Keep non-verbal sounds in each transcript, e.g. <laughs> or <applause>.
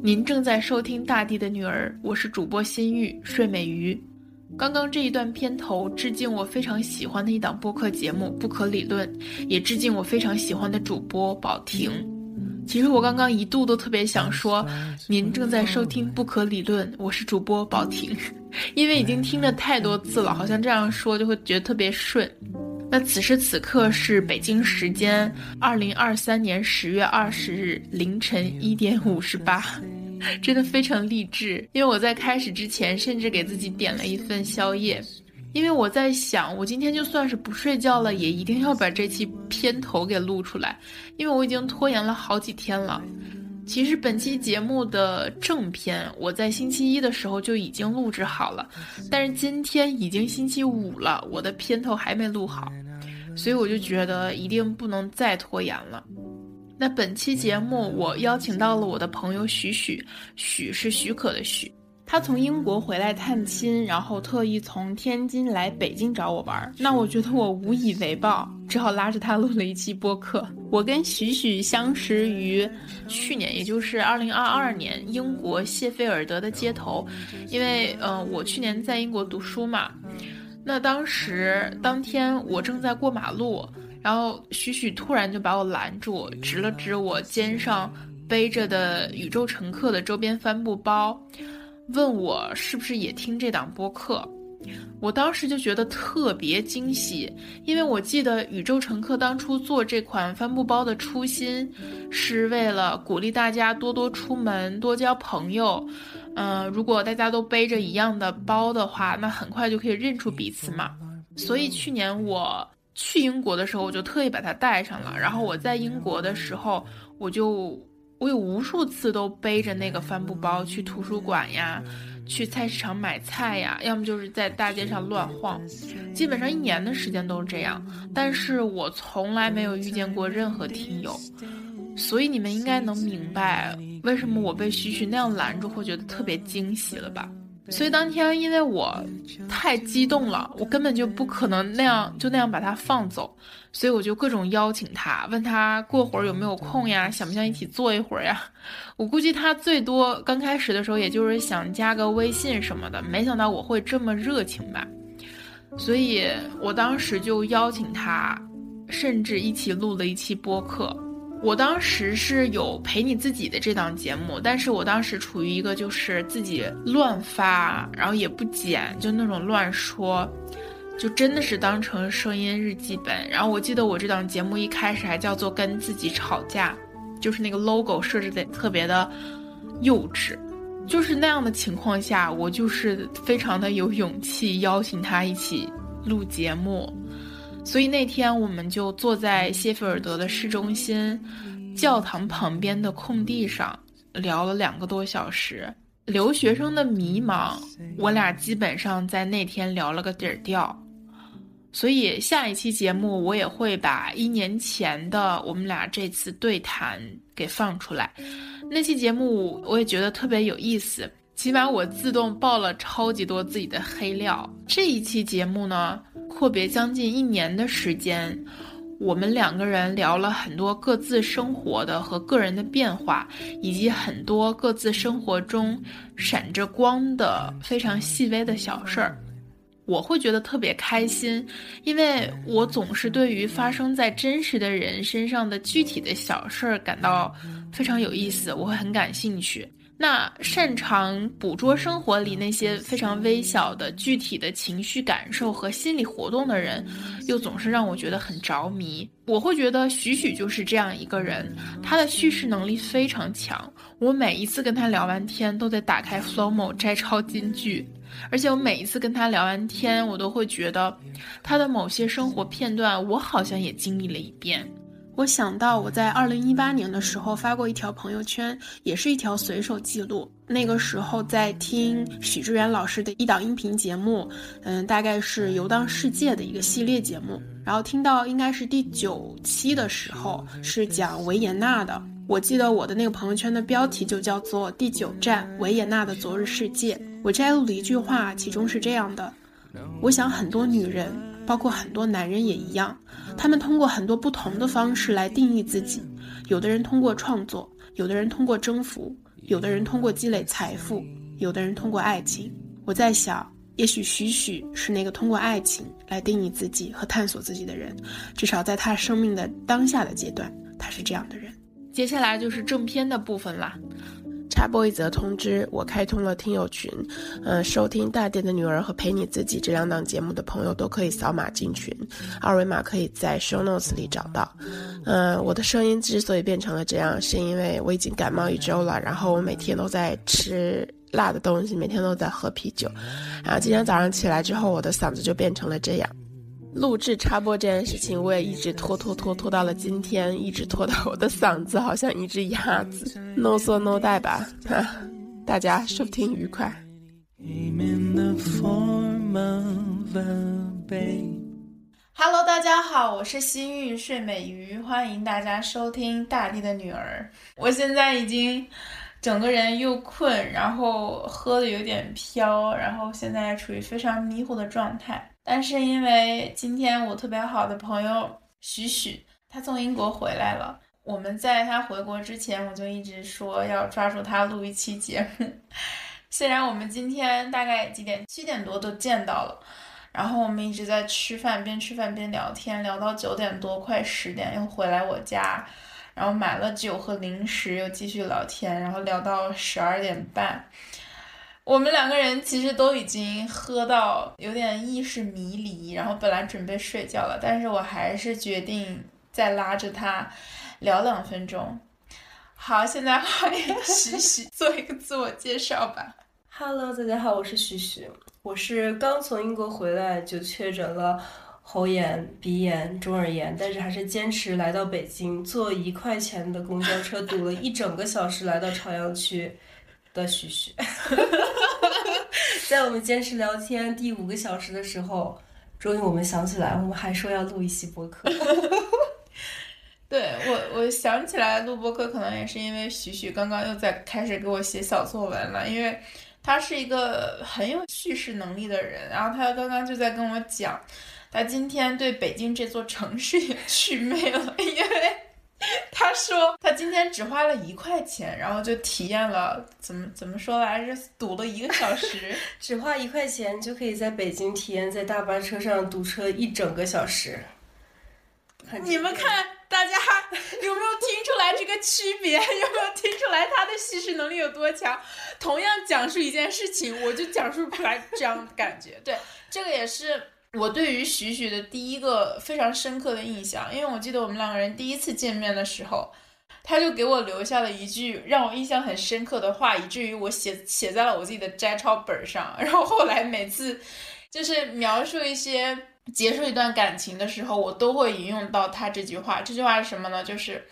您正在收听《大地的女儿》，我是主播心玉睡美鱼。刚刚这一段片头致敬我非常喜欢的一档播客节目《不可理论》，也致敬我非常喜欢的主播宝婷。其实我刚刚一度都特别想说，您正在收听《不可理论》，我是主播宝婷，因为已经听了太多次了，好像这样说就会觉得特别顺。那此时此刻是北京时间二零二三年十月二十日凌晨一点五十八，真的非常励志。因为我在开始之前甚至给自己点了一份宵夜，因为我在想，我今天就算是不睡觉了，也一定要把这期片头给录出来，因为我已经拖延了好几天了。其实本期节目的正片，我在星期一的时候就已经录制好了，但是今天已经星期五了，我的片头还没录好，所以我就觉得一定不能再拖延了。那本期节目我邀请到了我的朋友许许，许是许可的许。他从英国回来探亲，然后特意从天津来北京找我玩儿。那我觉得我无以为报，只好拉着他录了一期播客。我跟许许相识于去年，也就是二零二二年英国谢菲尔德的街头，因为呃我去年在英国读书嘛。那当时当天我正在过马路，然后许许突然就把我拦住，指了指我肩上背着的宇宙乘客的周边帆布包。问我是不是也听这档播客，我当时就觉得特别惊喜，因为我记得宇宙乘客当初做这款帆布包的初心，是为了鼓励大家多多出门，多交朋友。嗯，如果大家都背着一样的包的话，那很快就可以认出彼此嘛。所以去年我去英国的时候，我就特意把它带上了。然后我在英国的时候，我就。我有无数次都背着那个帆布包去图书馆呀，去菜市场买菜呀，要么就是在大街上乱晃，基本上一年的时间都是这样。但是我从来没有遇见过任何听友，所以你们应该能明白为什么我被许许那样拦住会觉得特别惊喜了吧？所以当天因为我太激动了，我根本就不可能那样就那样把他放走。所以我就各种邀请他，问他过会儿有没有空呀，想不想一起坐一会儿呀？<laughs> 我估计他最多刚开始的时候，也就是想加个微信什么的，没想到我会这么热情吧。所以我当时就邀请他，甚至一起录了一期播客。我当时是有陪你自己的这档节目，但是我当时处于一个就是自己乱发，然后也不剪，就那种乱说。就真的是当成声音日记本，然后我记得我这档节目一开始还叫做跟自己吵架，就是那个 logo 设置的特别的幼稚，就是那样的情况下，我就是非常的有勇气邀请他一起录节目，所以那天我们就坐在谢菲尔德的市中心教堂旁边的空地上聊了两个多小时，留学生的迷茫，我俩基本上在那天聊了个底儿掉。所以下一期节目我也会把一年前的我们俩这次对谈给放出来。那期节目我也觉得特别有意思，起码我自动爆了超级多自己的黑料。这一期节目呢，阔别将近一年的时间，我们两个人聊了很多各自生活的和个人的变化，以及很多各自生活中闪着光的非常细微的小事儿。我会觉得特别开心，因为我总是对于发生在真实的人身上的具体的小事儿感到非常有意思，我会很感兴趣。那擅长捕捉生活里那些非常微小的具体的情绪感受和心理活动的人，又总是让我觉得很着迷。我会觉得许许就是这样一个人，他的叙事能力非常强。我每一次跟他聊完天，都得打开 Flomo 摘抄金句。而且我每一次跟他聊完天，我都会觉得，他的某些生活片段，我好像也经历了一遍。我想到我在二零一八年的时候发过一条朋友圈，也是一条随手记录。那个时候在听许志远老师的一档音频节目，嗯，大概是游荡世界的一个系列节目。然后听到应该是第九期的时候，是讲维也纳的。我记得我的那个朋友圈的标题就叫做《第九站：维也纳的昨日世界》。我摘录了一句话，其中是这样的：我想很多女人，包括很多男人也一样，他们通过很多不同的方式来定义自己。有的人通过创作，有的人通过征服，有的人通过积累财富，有的人通过爱情。我在想，也许许许是那个通过爱情来定义自己和探索自己的人，至少在他生命的当下的阶段，他是这样的人。接下来就是正片的部分啦。插播一则通知：我开通了听友群，嗯，收听《大店的女儿》和《陪你自己》这两档节目的朋友都可以扫码进群，二维码可以在 show notes 里找到。嗯，我的声音之所以变成了这样，是因为我已经感冒一周了，然后我每天都在吃辣的东西，每天都在喝啤酒，然后今天早上起来之后，我的嗓子就变成了这样。录制插播这件事情，我也一直拖拖拖拖到了今天，一直拖到我的嗓子好像一只鸭子。No 说 no 带吧，大家收听愉快。Hello，大家好，我是新玉睡美鱼，欢迎大家收听大地的女儿。我现在已经整个人又困，然后喝的有点飘，然后现在处于非常迷糊的状态。但是因为今天我特别好的朋友许许，他从英国回来了。我们在他回国之前，我就一直说要抓住他录一期节目。<laughs> 虽然我们今天大概几点，七点多都见到了，然后我们一直在吃饭，边吃饭边聊天，聊到九点多，快十点又回来我家，然后买了酒和零食，又继续聊天，然后聊到十二点半。我们两个人其实都已经喝到有点意识迷离，然后本来准备睡觉了，但是我还是决定再拉着他聊两分钟。好，现在欢迎徐徐 <laughs> 做一个自我介绍吧。Hello，大家好，我是徐徐，我是刚从英国回来就确诊了喉炎、鼻炎、中耳炎，但是还是坚持来到北京，坐一块钱的公交车堵了一整个小时来到朝阳区的徐徐。<laughs> 在我们坚持聊天第五个小时的时候，终于我们想起来，我们还说要录一期播客。<laughs> 对我，我想起来录播客，可能也是因为许许刚刚又在开始给我写小作文了，因为他是一个很有叙事能力的人，然后他刚刚就在跟我讲，他今天对北京这座城市也 <laughs> 祛魅了，因为。<laughs> 他说他今天只花了一块钱，然后就体验了怎么怎么说来着？堵了一个小时，<laughs> 只花一块钱就可以在北京体验在大巴车上堵车一整个小时。你们看，大家有没有听出来这个区别？<laughs> 有没有听出来他的叙事能力有多强？同样讲述一件事情，我就讲述不出来这样的感觉。对，这个也是。我对于许许的第一个非常深刻的印象，因为我记得我们两个人第一次见面的时候，他就给我留下了一句让我印象很深刻的话，以至于我写写在了我自己的摘抄本上。<laughs> 然后后来每次就是描述一些结束一段感情的时候，我都会引用到他这句话。这句话是什么呢？就是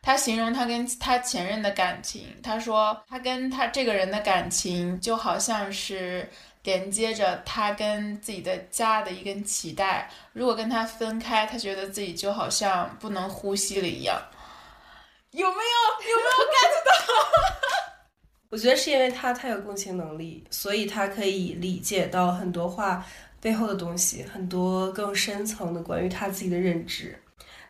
他形容他跟他前任的感情，他说他跟他这个人的感情就好像是。连接着他跟自己的家的一根脐带，如果跟他分开，他觉得自己就好像不能呼吸了一样。有没有？有没有 <laughs> get 到？<laughs> 我觉得是因为他太有共情能力，所以他可以理解到很多话背后的东西，很多更深层的关于他自己的认知。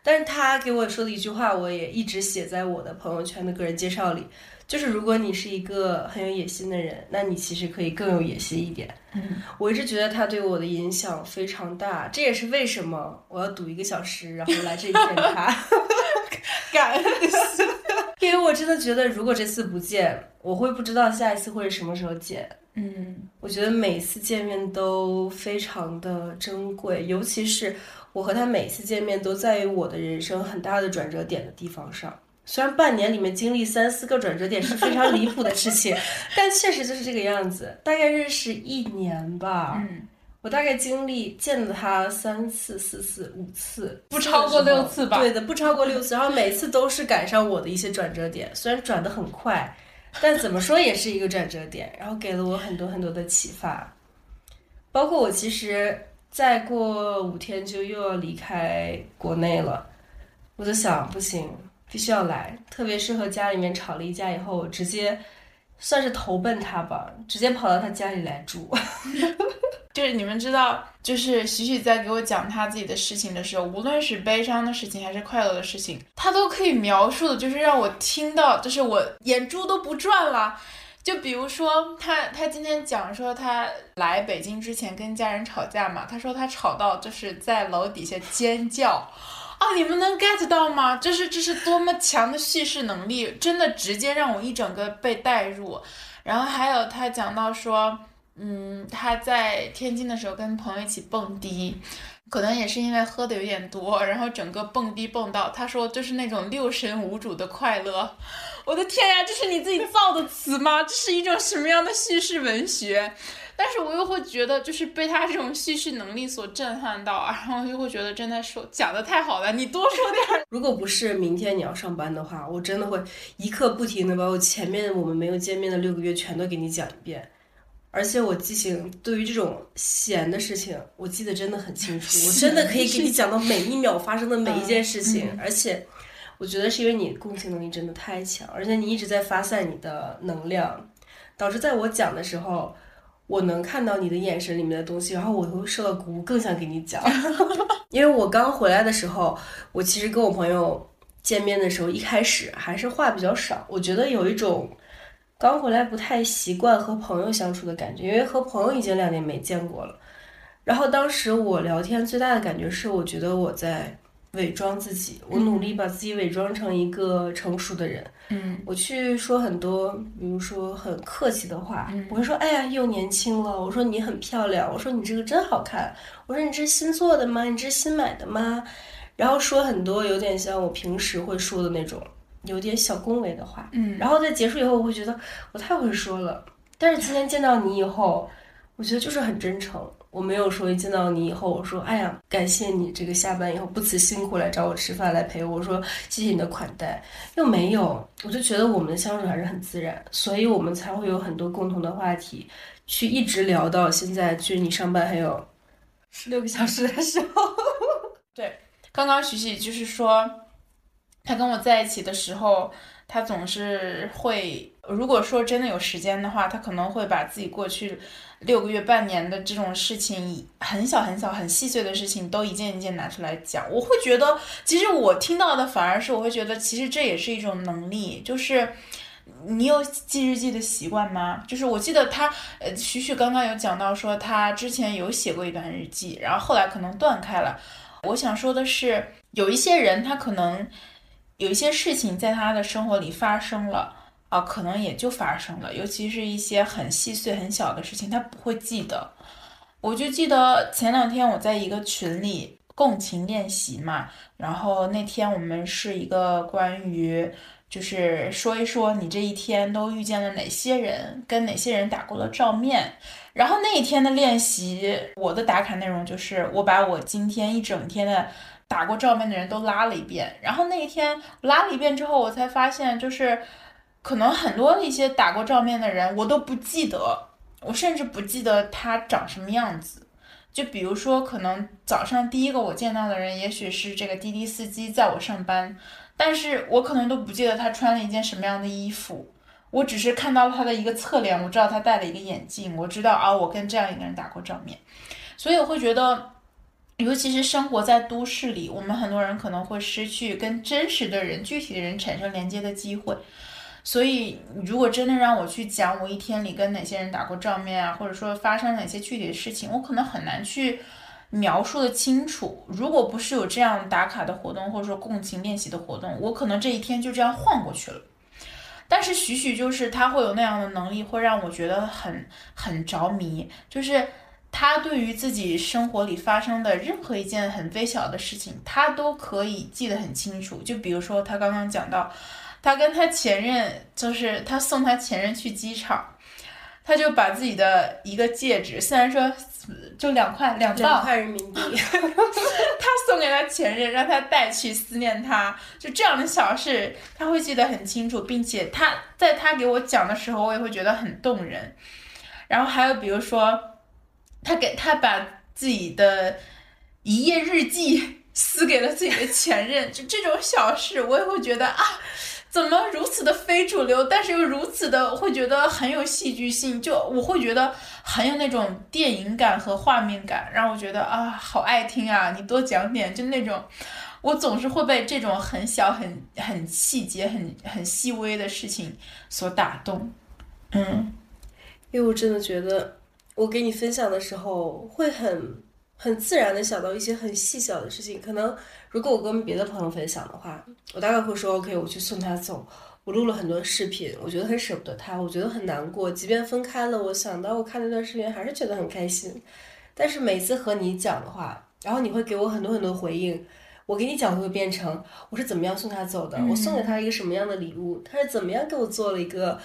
但是他给我说的一句话，我也一直写在我的朋友圈的个人介绍里。就是如果你是一个很有野心的人，那你其实可以更有野心一点。嗯，我一直觉得他对我的影响非常大，这也是为什么我要赌一个小时，然后来这里见他。<laughs> <laughs> 感恩 <laughs> 因为我真的觉得，如果这次不见，我会不知道下一次会是什么时候见。嗯，我觉得每次见面都非常的珍贵，尤其是我和他每次见面都在于我的人生很大的转折点的地方上。虽然半年里面经历三四个转折点是非常离谱的事情，<laughs> 但确实就是这个样子。大概认识一年吧，嗯，我大概经历见了他三次、四次、五次，不超过六次吧？对的，不超过六次。然后每次都是赶上我的一些转折点，虽然转的很快，但怎么说也是一个转折点，然后给了我很多很多的启发。包括我其实再过五天就又要离开国内了，我就想不行。必须要来，特别是和家里面吵了一架以后，直接算是投奔他吧，直接跑到他家里来住。<laughs> 就是你们知道，就是许许在给我讲他自己的事情的时候，无论是悲伤的事情还是快乐的事情，他都可以描述的，就是让我听到，就是我眼珠都不转了。就比如说他，他今天讲说他来北京之前跟家人吵架嘛，他说他吵到就是在楼底下尖叫，哦，你们能 get 到吗？就是这是多么强的叙事能力，真的直接让我一整个被带入。然后还有他讲到说，嗯，他在天津的时候跟朋友一起蹦迪，可能也是因为喝的有点多，然后整个蹦迪蹦到，他说就是那种六神无主的快乐。我的天呀，这是你自己造的词吗？这是一种什么样的叙事文学？但是我又会觉得，就是被他这种叙事能力所震撼到，然后又会觉得真的说讲的太好了，你多说点。<laughs> 如果不是明天你要上班的话，我真的会一刻不停的把我前面我们没有见面的六个月全都给你讲一遍。而且我记性对于这种闲的事情，我记得真的很清楚，我真的可以给你讲到每一秒发生的每一件事情，而且。我觉得是因为你共情能力真的太强，而且你一直在发散你的能量，导致在我讲的时候，我能看到你的眼神里面的东西，然后我会受到鼓舞，更想给你讲。<laughs> 因为我刚回来的时候，我其实跟我朋友见面的时候，一开始还是话比较少，我觉得有一种刚回来不太习惯和朋友相处的感觉，因为和朋友已经两年没见过了。然后当时我聊天最大的感觉是，我觉得我在。伪装自己，我努力把自己伪装成一个成熟的人。嗯，我去说很多，比如说很客气的话，我会说：“哎呀，又年轻了。”我说：“你很漂亮。”我说：“你这个真好看。”我说：“你这是新做的吗？你这是新买的吗？”然后说很多有点像我平时会说的那种有点小恭维的话。嗯，然后在结束以后，我会觉得我太会说了。但是今天见到你以后，我觉得就是很真诚。我没有说一见到你以后，我说哎呀，感谢你这个下班以后不辞辛苦来找我吃饭来陪我，我说谢谢你的款待，又没有，我就觉得我们的相处还是很自然，所以我们才会有很多共同的话题，去一直聊到现在，距离你上班还有十六个小时的时候。<laughs> 对，刚刚徐徐就是说，他跟我在一起的时候。他总是会，如果说真的有时间的话，他可能会把自己过去六个月、半年的这种事情，很小很小、很细碎的事情，都一件一件拿出来讲。我会觉得，其实我听到的反而是，我会觉得，其实这也是一种能力。就是你有记日记的习惯吗？就是我记得他，呃，徐徐刚刚有讲到说，他之前有写过一段日记，然后后来可能断开了。我想说的是，有一些人他可能。有一些事情在他的生活里发生了啊，可能也就发生了，尤其是一些很细碎、很小的事情，他不会记得。我就记得前两天我在一个群里共情练习嘛，然后那天我们是一个关于，就是说一说你这一天都遇见了哪些人，跟哪些人打过了照面。然后那一天的练习，我的打卡内容就是我把我今天一整天的。打过照面的人都拉了一遍，然后那一天拉了一遍之后，我才发现，就是可能很多一些打过照面的人，我都不记得，我甚至不记得他长什么样子。就比如说，可能早上第一个我见到的人，也许是这个滴滴司机在我上班，但是我可能都不记得他穿了一件什么样的衣服，我只是看到了他的一个侧脸，我知道他戴了一个眼镜，我知道啊，我跟这样一个人打过照面，所以我会觉得。尤其是生活在都市里，我们很多人可能会失去跟真实的人、具体的人产生连接的机会。所以，如果真的让我去讲我一天里跟哪些人打过照面啊，或者说发生哪些具体的事情，我可能很难去描述的清楚。如果不是有这样打卡的活动，或者说共情练习的活动，我可能这一天就这样晃过去了。但是，许许就是他会有那样的能力，会让我觉得很很着迷，就是。他对于自己生活里发生的任何一件很微小的事情，他都可以记得很清楚。就比如说，他刚刚讲到，他跟他前任，就是他送他前任去机场，他就把自己的一个戒指，虽然说就两块两两块人民币，<laughs> 他送给他前任，让他带去思念他。就这样的小事，他会记得很清楚，并且他在他给我讲的时候，我也会觉得很动人。然后还有比如说。他给他把自己的一页日记 <laughs> 撕给了自己的前任，就这种小事，我也会觉得啊，怎么如此的非主流，但是又如此的会觉得很有戏剧性，就我会觉得很有那种电影感和画面感，让我觉得啊，好爱听啊！你多讲点，就那种，我总是会被这种很小、很很细节、很很细微的事情所打动。嗯，因为我真的觉得，我给你分享的时候会很很自然的想到一些很细小的事情，可能。如果我跟别的朋友分享的话，我大概会说 OK，我去送他走。我录了很多视频，我觉得很舍不得他，我觉得很难过。即便分开了，我想到我看那段视频，还是觉得很开心。但是每次和你讲的话，然后你会给我很多很多回应。我给你讲会变成我是怎么样送他走的，我送给他一个什么样的礼物，他是怎么样给我做了一个，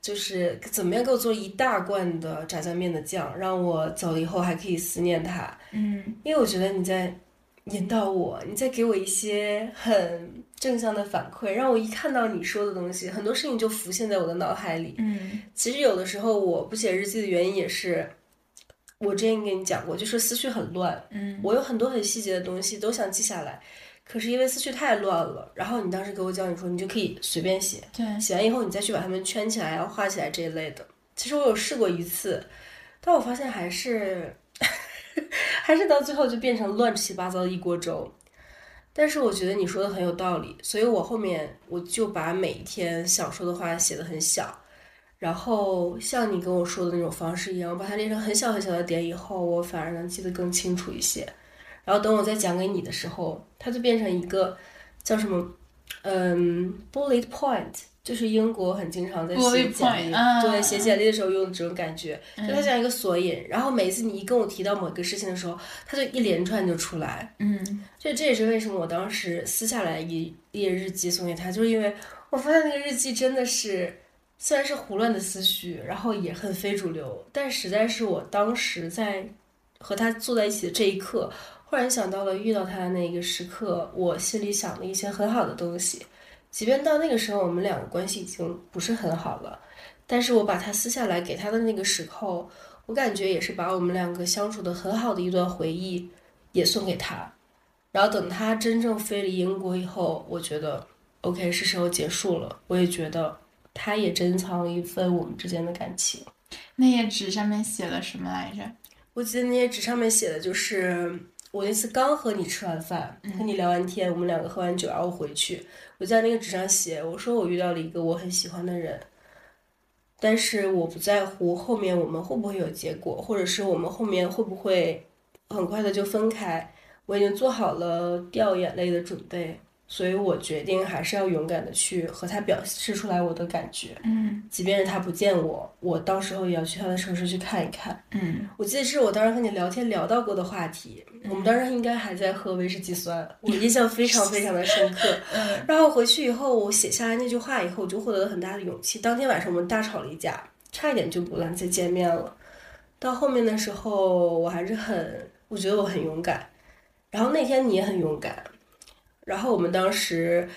就是怎么样给我做一大罐的炸酱面的酱，让我走了以后还可以思念它。嗯，因为我觉得你在。引导我，你在给我一些很正向的反馈，让我一看到你说的东西，很多事情就浮现在我的脑海里。嗯，其实有的时候我不写日记的原因也是，我之前跟你讲过，就是思绪很乱。嗯，我有很多很细节的东西都想记下来，可是因为思绪太乱了。然后你当时给我教，你说你就可以随便写，对，写完以后你再去把它们圈起来，然后画起来这一类的。其实我有试过一次，但我发现还是。<laughs> 还是到最后就变成乱七八糟的一锅粥，但是我觉得你说的很有道理，所以我后面我就把每一天想说的话写的很小，然后像你跟我说的那种方式一样，我把它列成很小很小的点，以后我反而能记得更清楚一些。然后等我再讲给你的时候，它就变成一个叫什么，嗯，bullet point。就是英国很经常在写简历，对写简历的时候用的这种感觉，就它像一个索引。然后每次你一跟我提到某一个事情的时候，它就一连串就出来。嗯，所以这也是为什么我当时撕下来一页日记送给他，就是因为我发现那个日记真的是虽然是胡乱的思绪，然后也很非主流，但实在是我当时在和他坐在一起的这一刻，忽然想到了遇到他的那个时刻，我心里想了一些很好的东西。即便到那个时候，我们两个关系已经不是很好了，但是我把它撕下来给他的那个时候，我感觉也是把我们两个相处的很好的一段回忆也送给他。然后等他真正飞离英国以后，我觉得 OK 是时候结束了。我也觉得他也珍藏了一份我们之间的感情。那页纸上面写了什么来着？我记得那页纸上面写的就是我那次刚和你吃完饭，和你聊完天，我们两个喝完酒，然后回去。我在那个纸上写，我说我遇到了一个我很喜欢的人，但是我不在乎后面我们会不会有结果，或者是我们后面会不会很快的就分开，我已经做好了掉眼泪的准备。所以我决定还是要勇敢的去和他表示出来我的感觉，嗯，即便是他不见我，我到时候也要去他的城市去看一看，嗯，我记得是我当时和你聊天聊到过的话题，我们当时应该还在喝威士忌酸，我印象非常非常的深刻，<laughs> 嗯，然后回去以后我写下来那句话以后，我就获得了很大的勇气。当天晚上我们大吵了一架，差一点就不能再见面了。到后面的时候，我还是很，我觉得我很勇敢，然后那天你也很勇敢。然后我们当时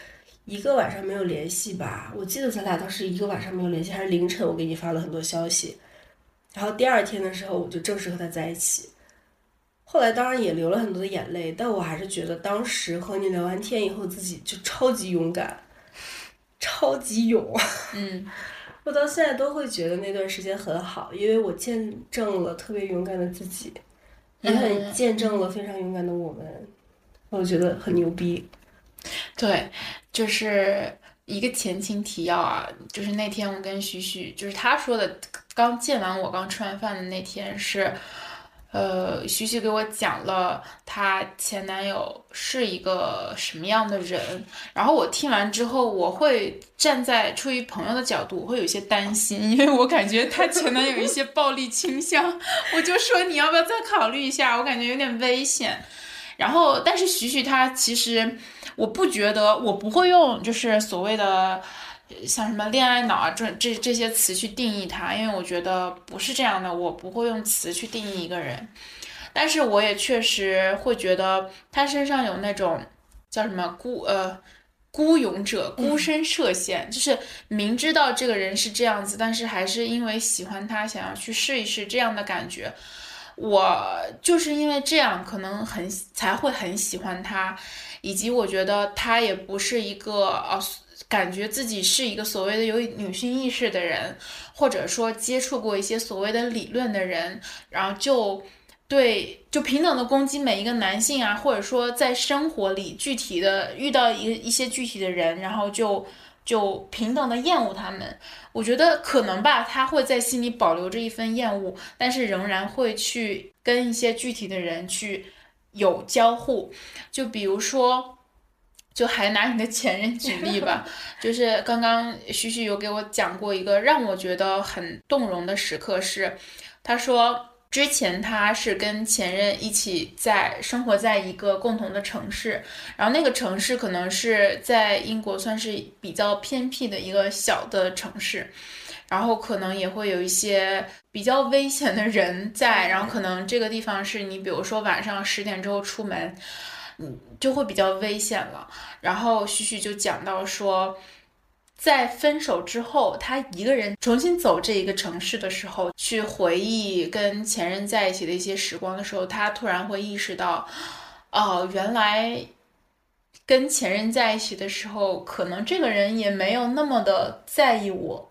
一个晚上没有联系吧，我记得咱俩当时一个晚上没有联系，还是凌晨我给你发了很多消息。然后第二天的时候，我就正式和他在一起。后来当然也流了很多的眼泪，但我还是觉得当时和你聊完天以后，自己就超级勇敢，超级勇。嗯，<laughs> 我到现在都会觉得那段时间很好，因为我见证了特别勇敢的自己，也很见证了非常勇敢的我们。我觉得很牛逼。对，就是一个前情提要啊，就是那天我跟徐徐，就是他说的，刚见完我，刚吃完饭的那天是，呃，徐徐给我讲了她前男友是一个什么样的人，然后我听完之后，我会站在出于朋友的角度，我会有些担心，因为我感觉他前男友一些暴力倾向，我就说你要不要再考虑一下，我感觉有点危险。然后，但是徐徐他其实，我不觉得，我不会用就是所谓的像什么恋爱脑啊这这这些词去定义他，因为我觉得不是这样的，我不会用词去定义一个人。但是我也确实会觉得他身上有那种叫什么孤呃孤勇者孤身涉险，就是明知道这个人是这样子，但是还是因为喜欢他，想要去试一试这样的感觉。我就是因为这样，可能很才会很喜欢他，以及我觉得他也不是一个呃，感觉自己是一个所谓的有女性意识的人，或者说接触过一些所谓的理论的人，然后就对就平等的攻击每一个男性啊，或者说在生活里具体的遇到一一些具体的人，然后就。就平等的厌恶他们，我觉得可能吧，他会在心里保留着一份厌恶，但是仍然会去跟一些具体的人去有交互。就比如说，就还拿你的前任举例吧，<laughs> 就是刚刚徐徐有给我讲过一个让我觉得很动容的时刻，是他说。之前他是跟前任一起在生活在一个共同的城市，然后那个城市可能是在英国算是比较偏僻的一个小的城市，然后可能也会有一些比较危险的人在，然后可能这个地方是你比如说晚上十点之后出门，嗯，就会比较危险了。然后旭旭就讲到说。在分手之后，他一个人重新走这一个城市的时候，去回忆跟前任在一起的一些时光的时候，他突然会意识到，哦，原来跟前任在一起的时候，可能这个人也没有那么的在意我，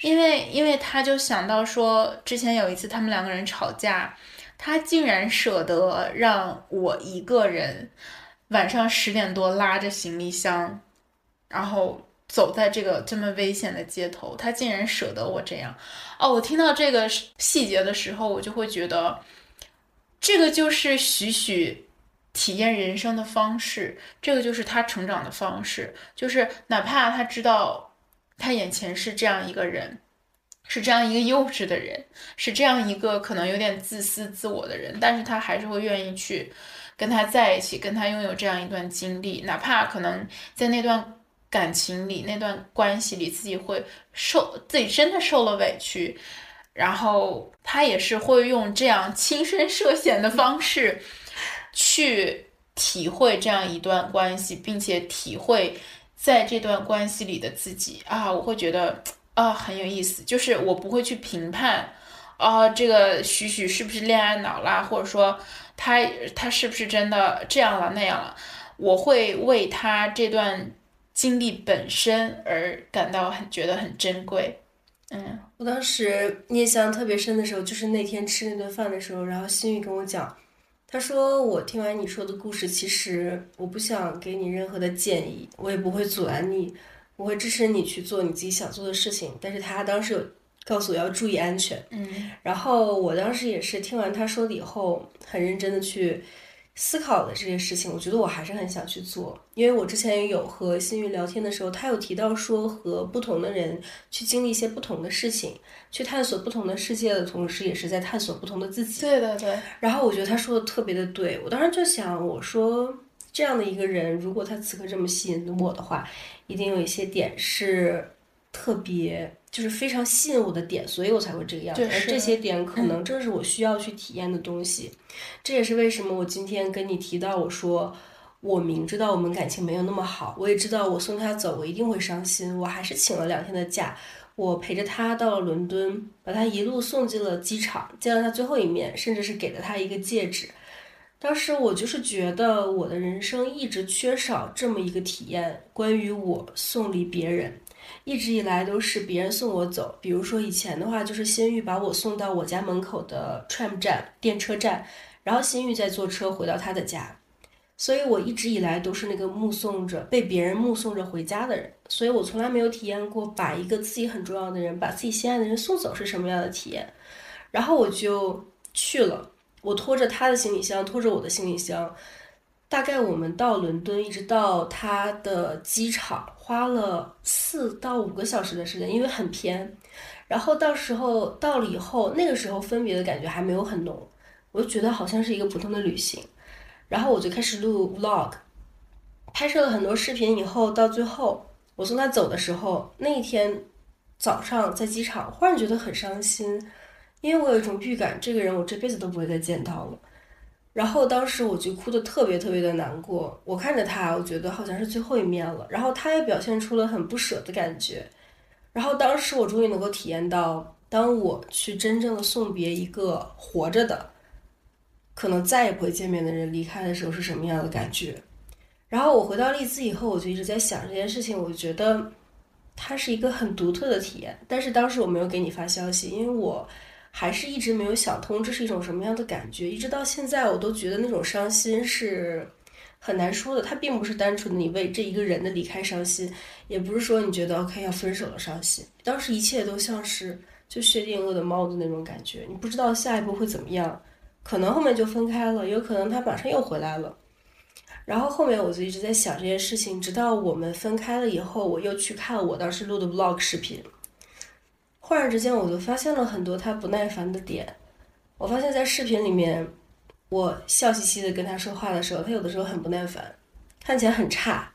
因为因为他就想到说，之前有一次他们两个人吵架，他竟然舍得让我一个人晚上十点多拉着行李箱，然后。走在这个这么危险的街头，他竟然舍得我这样，哦，我听到这个细节的时候，我就会觉得，这个就是许许体验人生的方式，这个就是他成长的方式，就是哪怕他知道他眼前是这样一个人，是这样一个幼稚的人，是这样一个可能有点自私自我的人，但是他还是会愿意去跟他在一起，跟他拥有这样一段经历，哪怕可能在那段。感情里那段关系里，自己会受自己真的受了委屈，然后他也是会用这样亲身涉险的方式去体会这样一段关系，并且体会在这段关系里的自己啊，我会觉得啊很有意思。就是我不会去评判啊这个许许是不是恋爱脑啦，或者说他他是不是真的这样了那样了，我会为他这段。经历本身而感到很觉得很珍贵，嗯，我当时印象特别深的时候，就是那天吃那顿饭的时候，然后心雨跟我讲，他说我听完你说的故事，其实我不想给你任何的建议，我也不会阻拦你，我会支持你去做你自己想做的事情，但是他当时有告诉我要注意安全，嗯，然后我当时也是听完他说了以后，很认真的去。思考的这些事情，我觉得我还是很想去做，因为我之前也有和新宇聊天的时候，他有提到说和不同的人去经历一些不同的事情，去探索不同的世界的同时，也是在探索不同的自己。对对对。然后我觉得他说的特别的对，我当时就想，我说这样的一个人，如果他此刻这么吸引我的话，一定有一些点是特别。就是非常吸引我的点，所以我才会这个样子。而这些点可能正是我需要去体验的东西。这也是为什么我今天跟你提到，我说我明知道我们感情没有那么好，我也知道我送他走，我一定会伤心。我还是请了两天的假，我陪着他到了伦敦，把他一路送进了机场，见了他最后一面，甚至是给了他一个戒指。当时我就是觉得我的人生一直缺少这么一个体验，关于我送礼别人。一直以来都是别人送我走，比如说以前的话，就是新玉把我送到我家门口的 tram 站电车站，然后新玉再坐车回到他的家，所以我一直以来都是那个目送着被别人目送着回家的人，所以我从来没有体验过把一个自己很重要的人，把自己心爱的人送走是什么样的体验，然后我就去了，我拖着他的行李箱，拖着我的行李箱。大概我们到伦敦，一直到他的机场，花了四到五个小时的时间，因为很偏。然后到时候到了以后，那个时候分别的感觉还没有很浓，我就觉得好像是一个普通的旅行。然后我就开始录 vlog，拍摄了很多视频。以后到最后，我送他走的时候，那一天早上在机场，忽然觉得很伤心，因为我有一种预感，这个人我这辈子都不会再见到了。然后当时我就哭得特别特别的难过，我看着他，我觉得好像是最后一面了。然后他也表现出了很不舍的感觉。然后当时我终于能够体验到，当我去真正的送别一个活着的，可能再也不会见面的人离开的时候是什么样的感觉。然后我回到利兹以后，我就一直在想这件事情，我觉得它是一个很独特的体验。但是当时我没有给你发消息，因为我还是一直没有想通这是一种什么样的感觉。一直到现在，我都觉得那种伤心是很难说的。它并不是单纯的你为这一个人的离开伤心，也不是说你觉得 OK 要分手了伤心。当时一切都像是就薛定谔的猫的那种感觉，你不知道下一步会怎么样，可能后面就分开了，有可能他马上又回来了。然后后面我就一直在想这件事情，直到我们分开了以后，我又去看我当时录的 vlog 视频，忽然之间我就发现了很多他不耐烦的点。我发现，在视频里面，我笑嘻嘻的跟他说话的时候，他有的时候很不耐烦，看起来很差。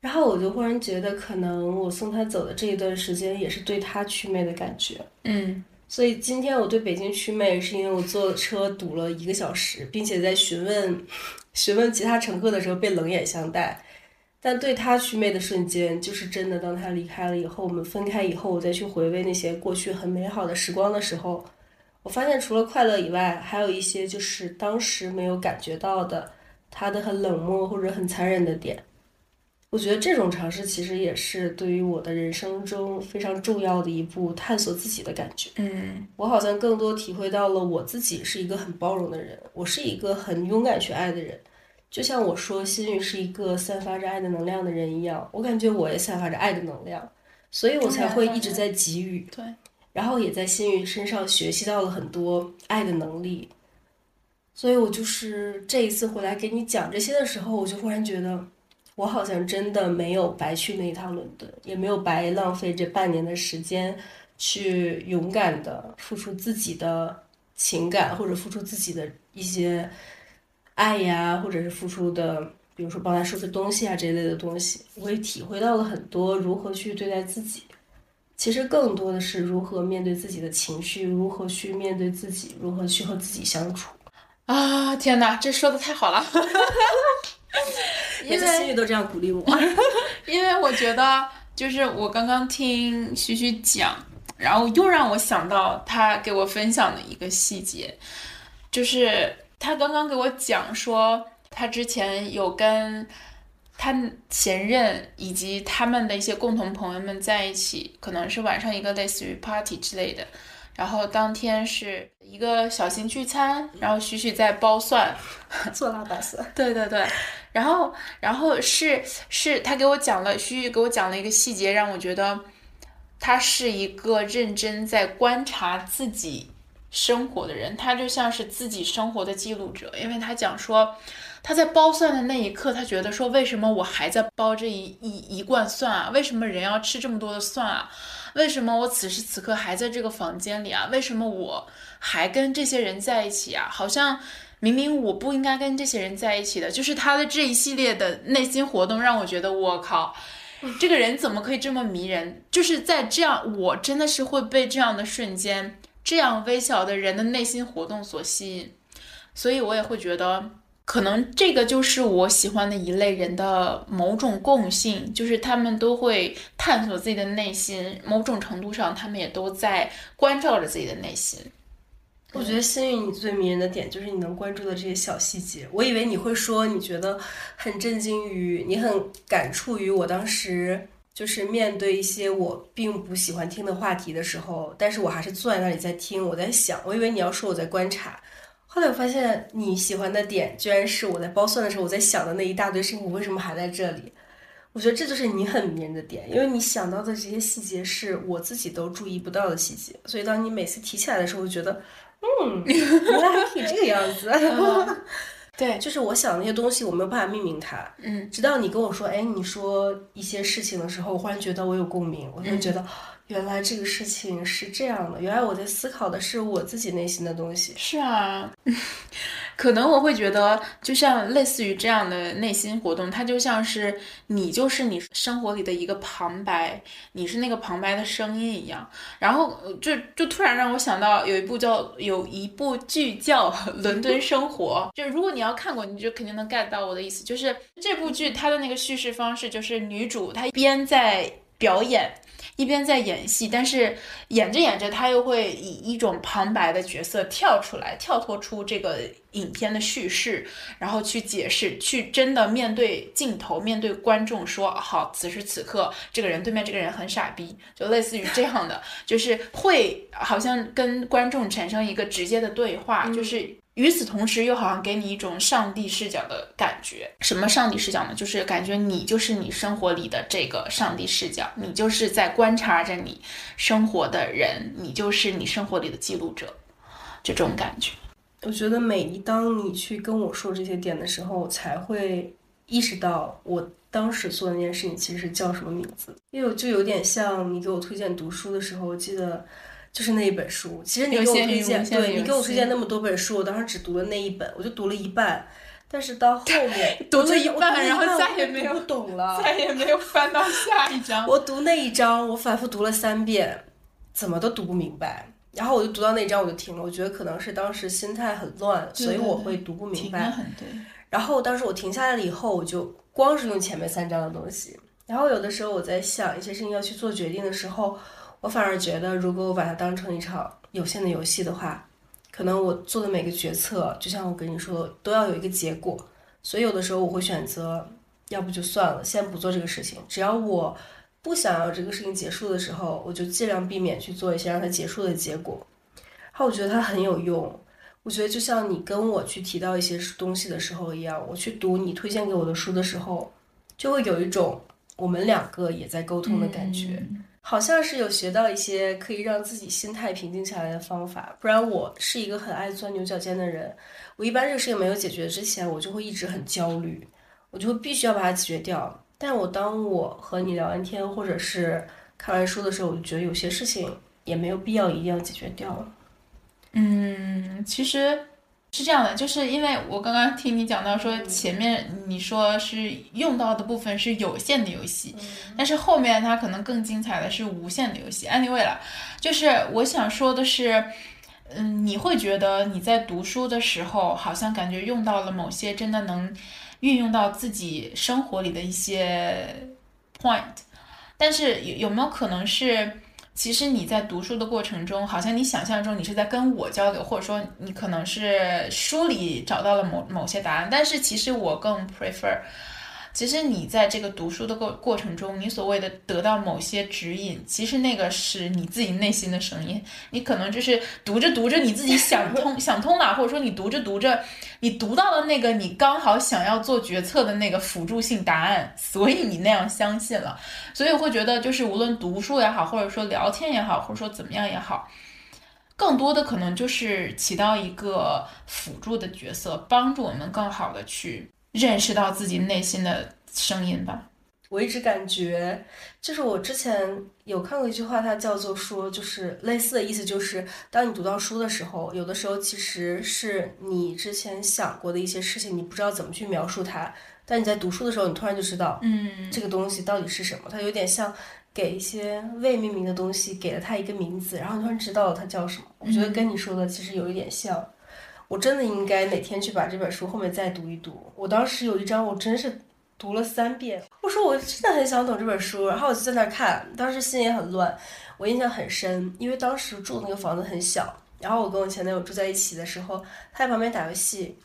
然后我就忽然觉得，可能我送他走的这一段时间，也是对他祛魅的感觉。嗯，所以今天我对北京祛魅，是因为我坐车堵了一个小时，并且在询问。询问其他乘客的时候被冷眼相待，但对他祛魅的瞬间，就是真的。当他离开了以后，我们分开以后，我再去回味那些过去很美好的时光的时候，我发现除了快乐以外，还有一些就是当时没有感觉到的，他的很冷漠或者很残忍的点。我觉得这种尝试其实也是对于我的人生中非常重要的一步探索自己的感觉。嗯，我好像更多体会到了我自己是一个很包容的人，我是一个很勇敢去爱的人。就像我说，心雨是一个散发着爱的能量的人一样，我感觉我也散发着爱的能量，所以我才会一直在给予。对，然后也在心雨身上学习到了很多爱的能力。所以我就是这一次回来给你讲这些的时候，我就忽然觉得。我好像真的没有白去那一趟伦敦，也没有白浪费这半年的时间，去勇敢的付出自己的情感，或者付出自己的一些爱呀，或者是付出的，比如说帮他收拾东西啊这一类的东西，我也体会到了很多如何去对待自己。其实更多的是如何面对自己的情绪，如何去面对自己，如何去和自己相处。啊，天哪，这说的太好了。每次心里都这样鼓励我，<laughs> 因为我觉得就是我刚刚听徐徐讲，然后又让我想到他给我分享的一个细节，就是他刚刚给我讲说，他之前有跟他前任以及他们的一些共同朋友们在一起，可能是晚上一个类似于 party 之类的。然后当天是一个小型聚餐，然后徐徐在剥蒜，<laughs> 做辣白蒜。对对对，然后然后是是他给我讲了，徐徐给我讲了一个细节，让我觉得他是一个认真在观察自己生活的人，他就像是自己生活的记录者，因为他讲说他在剥蒜的那一刻，他觉得说为什么我还在剥这一一一罐蒜啊？为什么人要吃这么多的蒜啊？为什么我此时此刻还在这个房间里啊？为什么我还跟这些人在一起啊？好像明明我不应该跟这些人在一起的。就是他的这一系列的内心活动，让我觉得我靠，这个人怎么可以这么迷人？就是在这样，我真的是会被这样的瞬间、这样微小的人的内心活动所吸引，所以我也会觉得。可能这个就是我喜欢的一类人的某种共性，就是他们都会探索自己的内心，某种程度上，他们也都在关照着自己的内心。我觉得心雨你最迷人的点就是你能关注的这些小细节。我以为你会说你觉得很震惊于，你很感触于我当时就是面对一些我并不喜欢听的话题的时候，但是我还是坐在那里在听，我在想。我以为你要说我在观察。后来我发现你喜欢的点，居然是我在剥蒜的时候我在想的那一大堆事情。我为什么还在这里？我觉得这就是你很迷人的点，因为你想到的这些细节是我自己都注意不到的细节。所以当你每次提起来的时候，我觉得，嗯，原来还可以这个样子。<laughs> 对，就是我想那些东西，我没有办法命名它。嗯，直到你跟我说，哎，你说一些事情的时候，我忽然觉得我有共鸣，我就觉得。原来这个事情是这样的，原来我在思考的是我自己内心的东西。是啊，<laughs> 可能我会觉得，就像类似于这样的内心活动，它就像是你就是你生活里的一个旁白，你是那个旁白的声音一样。然后就就突然让我想到有一部叫有一部剧叫《伦敦生活》，就如果你要看过，你就肯定能 get 到我的意思。就是这部剧它的那个叙事方式，就是女主她边在。表演。一边在演戏，但是演着演着，他又会以一种旁白的角色跳出来，跳脱出这个影片的叙事，然后去解释，去真的面对镜头，面对观众说：“好，此时此刻，这个人对面这个人很傻逼。”就类似于这样的，<laughs> 就是会好像跟观众产生一个直接的对话，就是。与此同时，又好像给你一种上帝视角的感觉。什么上帝视角呢？就是感觉你就是你生活里的这个上帝视角，你就是在观察着你生活的人，你就是你生活里的记录者，这种感觉。我觉得每一当你去跟我说这些点的时候，我才会意识到我当时做的那件事情其实叫什么名字，因为就有点像你给我推荐读书的时候，我记得。就是那一本书，其实你给我推荐，对你给我推荐那么多本书，我当时只读了那一本，我就读了一半，但是到后面读了一半，然后再也没有懂了，再也没有翻到下一章。我读那一章，我反复读了三遍，怎么都读不明白，然后我就读到那一章我就停了。我觉得可能是当时心态很乱，所以我会读不明白。然后当时我停下来了以后，我就光是用前面三章的东西，然后有的时候我在想一些事情要去做决定的时候。我反而觉得，如果我把它当成一场有限的游戏的话，可能我做的每个决策，就像我跟你说，都要有一个结果。所以有的时候我会选择，要不就算了，先不做这个事情。只要我不想要这个事情结束的时候，我就尽量避免去做一些让它结束的结果。然后我觉得它很有用。我觉得就像你跟我去提到一些东西的时候一样，我去读你推荐给我的书的时候，就会有一种我们两个也在沟通的感觉。好像是有学到一些可以让自己心态平静下来的方法，不然我是一个很爱钻牛角尖的人。我一般这个事情没有解决之前，我就会一直很焦虑，我就会必须要把它解决掉。但我当我和你聊完天，或者是看完书的时候，我就觉得有些事情也没有必要一定要解决掉了。嗯，其实。是这样的，就是因为我刚刚听你讲到说前面你说是用到的部分是有限的游戏，但是后面它可能更精彩的是无限的游戏。Anyway 了，就是我想说的是，嗯，你会觉得你在读书的时候好像感觉用到了某些真的能运用到自己生活里的一些 point，但是有有没有可能是？其实你在读书的过程中，好像你想象中你是在跟我交流，或者说你可能是书里找到了某某些答案，但是其实我更 prefer。其实你在这个读书的过过程中，你所谓的得到某些指引，其实那个是你自己内心的声音。你可能就是读着读着，你自己想通 <laughs> 想通了，或者说你读着读着，你读到了那个你刚好想要做决策的那个辅助性答案，所以你那样相信了。所以我会觉得，就是无论读书也好，或者说聊天也好，或者说怎么样也好，更多的可能就是起到一个辅助的角色，帮助我们更好的去。认识到自己内心的声音吧。我一直感觉，就是我之前有看过一句话，它叫做说，就是类似的意思，就是当你读到书的时候，有的时候其实是你之前想过的一些事情，你不知道怎么去描述它，但你在读书的时候，你突然就知道，嗯，这个东西到底是什么。它有点像给一些未命名的东西给了它一个名字，然后突然知道了它叫什么。我觉得跟你说的其实有一点像。我真的应该哪天去把这本书后面再读一读。我当时有一章，我真是读了三遍。我说我真的很想懂这本书，然后我就在那看，当时心也很乱。我印象很深，因为当时住的那个房子很小，然后我跟我前男友住在一起的时候，他在旁边打游戏，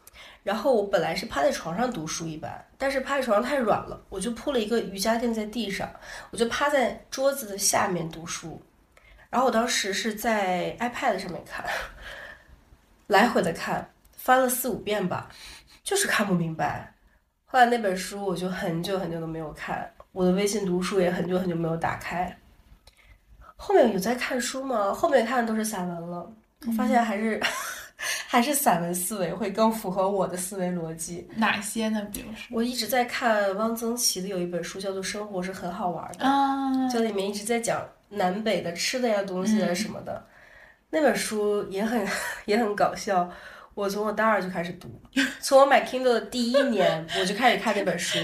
然后我本来是趴在床上读书一般，但是趴在床上太软了，我就铺了一个瑜伽垫在地上，我就趴在桌子的下面读书。然后我当时是在 iPad 上面看。来回的看，翻了四五遍吧，就是看不明白。后来那本书我就很久很久都没有看，我的微信读书也很久很久没有打开。后面有在看书吗？后面看的都是散文了。我发现还是 <laughs> 还是散文思维会更符合我的思维逻辑。哪些呢？比如说，我一直在看汪曾祺的有一本书叫做《生活是很好玩的》，这里面一直在讲南北的吃的呀东西啊什么的。那本书也很 <laughs> 也很搞笑，我从我大二就开始读，从我买 Kindle 的第一年我就开始看那本书，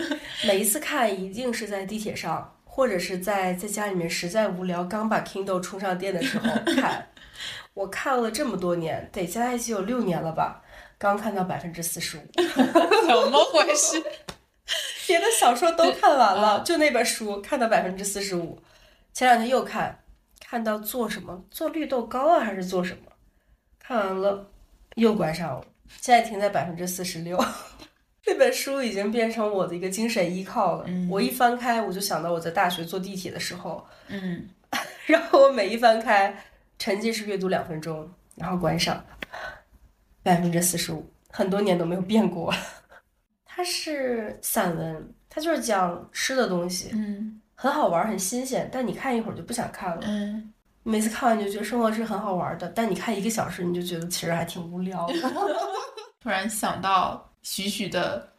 <laughs> 每一次看一定是在地铁上，或者是在在家里面实在无聊，刚把 Kindle 充上电的时候看。我看了这么多年，得加在一起有六年了吧，刚看到百分之四十五，怎么回事？<laughs> 别的小说都看完了，就那本书看到百分之四十五。前两天又看，看到做什么？做绿豆糕啊，还是做什么？看完了又关上了，现在停在百分之四十六。<laughs> 这本书已经变成我的一个精神依靠了。我一翻开，我就想到我在大学坐地铁的时候，嗯，<laughs> 然后我每一翻开，沉浸式阅读两分钟，然后关上，百分之四十五，很多年都没有变过。<laughs> 它是散文，它就是讲吃的东西，嗯很好玩，很新鲜，但你看一会儿就不想看了。嗯，每次看完你就觉得生活是很好玩的，但你看一个小时，你就觉得其实还挺无聊的。<laughs> <laughs> 突然想到许许的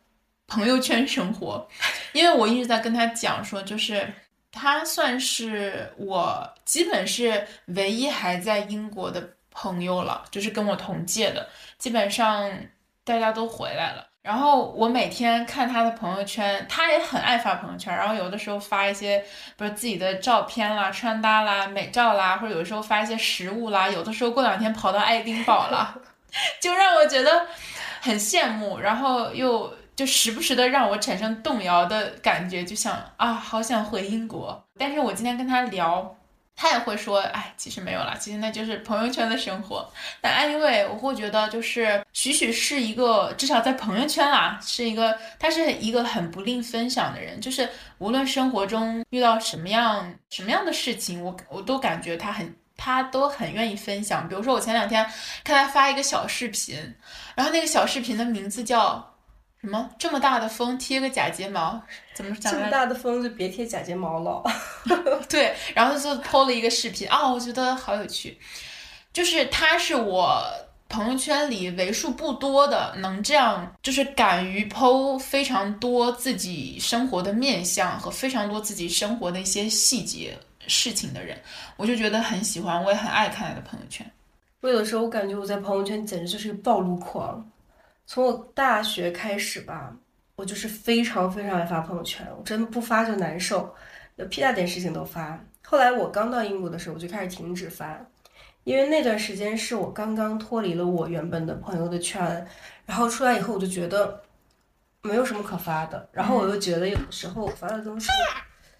朋友圈生活，因为我一直在跟他讲说，就是他算是我基本是唯一还在英国的朋友了，就是跟我同届的，基本上大家都回来了。然后我每天看他的朋友圈，他也很爱发朋友圈，然后有的时候发一些不是自己的照片啦、穿搭啦、美照啦，或者有的时候发一些食物啦，有的时候过两天跑到爱丁堡了，<laughs> 就让我觉得很羡慕，然后又就时不时的让我产生动摇的感觉，就想啊，好想回英国。但是我今天跟他聊，他也会说，哎，其实没有啦，其实那就是朋友圈的生活。但 anyway，我会觉得就是许许是一个，至少在朋友圈啦，是一个，他是一个很不吝分享的人，就是无论生活中遇到什么样什么样的事情，我我都感觉他很。他都很愿意分享，比如说我前两天看他发一个小视频，然后那个小视频的名字叫什么？这么大的风贴个假睫毛，怎么讲这么？大的风就别贴假睫毛了。<laughs> 对，然后就 PO 了一个视频啊、我觉得好有趣，就是他是我朋友圈里为数不多的能这样，就是敢于 PO 非常多自己生活的面相和非常多自己生活的一些细节事情的人，我就觉得很喜欢，我也很爱看他的朋友圈。我有的时候我感觉我在朋友圈简直就是个暴露狂。从我大学开始吧，我就是非常非常爱发朋友圈，我真的不发就难受，有屁大点事情都发。后来我刚到英国的时候，我就开始停止发，因为那段时间是我刚刚脱离了我原本的朋友的圈，然后出来以后我就觉得没有什么可发的，然后我又觉得有的时候我发的东西。<laughs>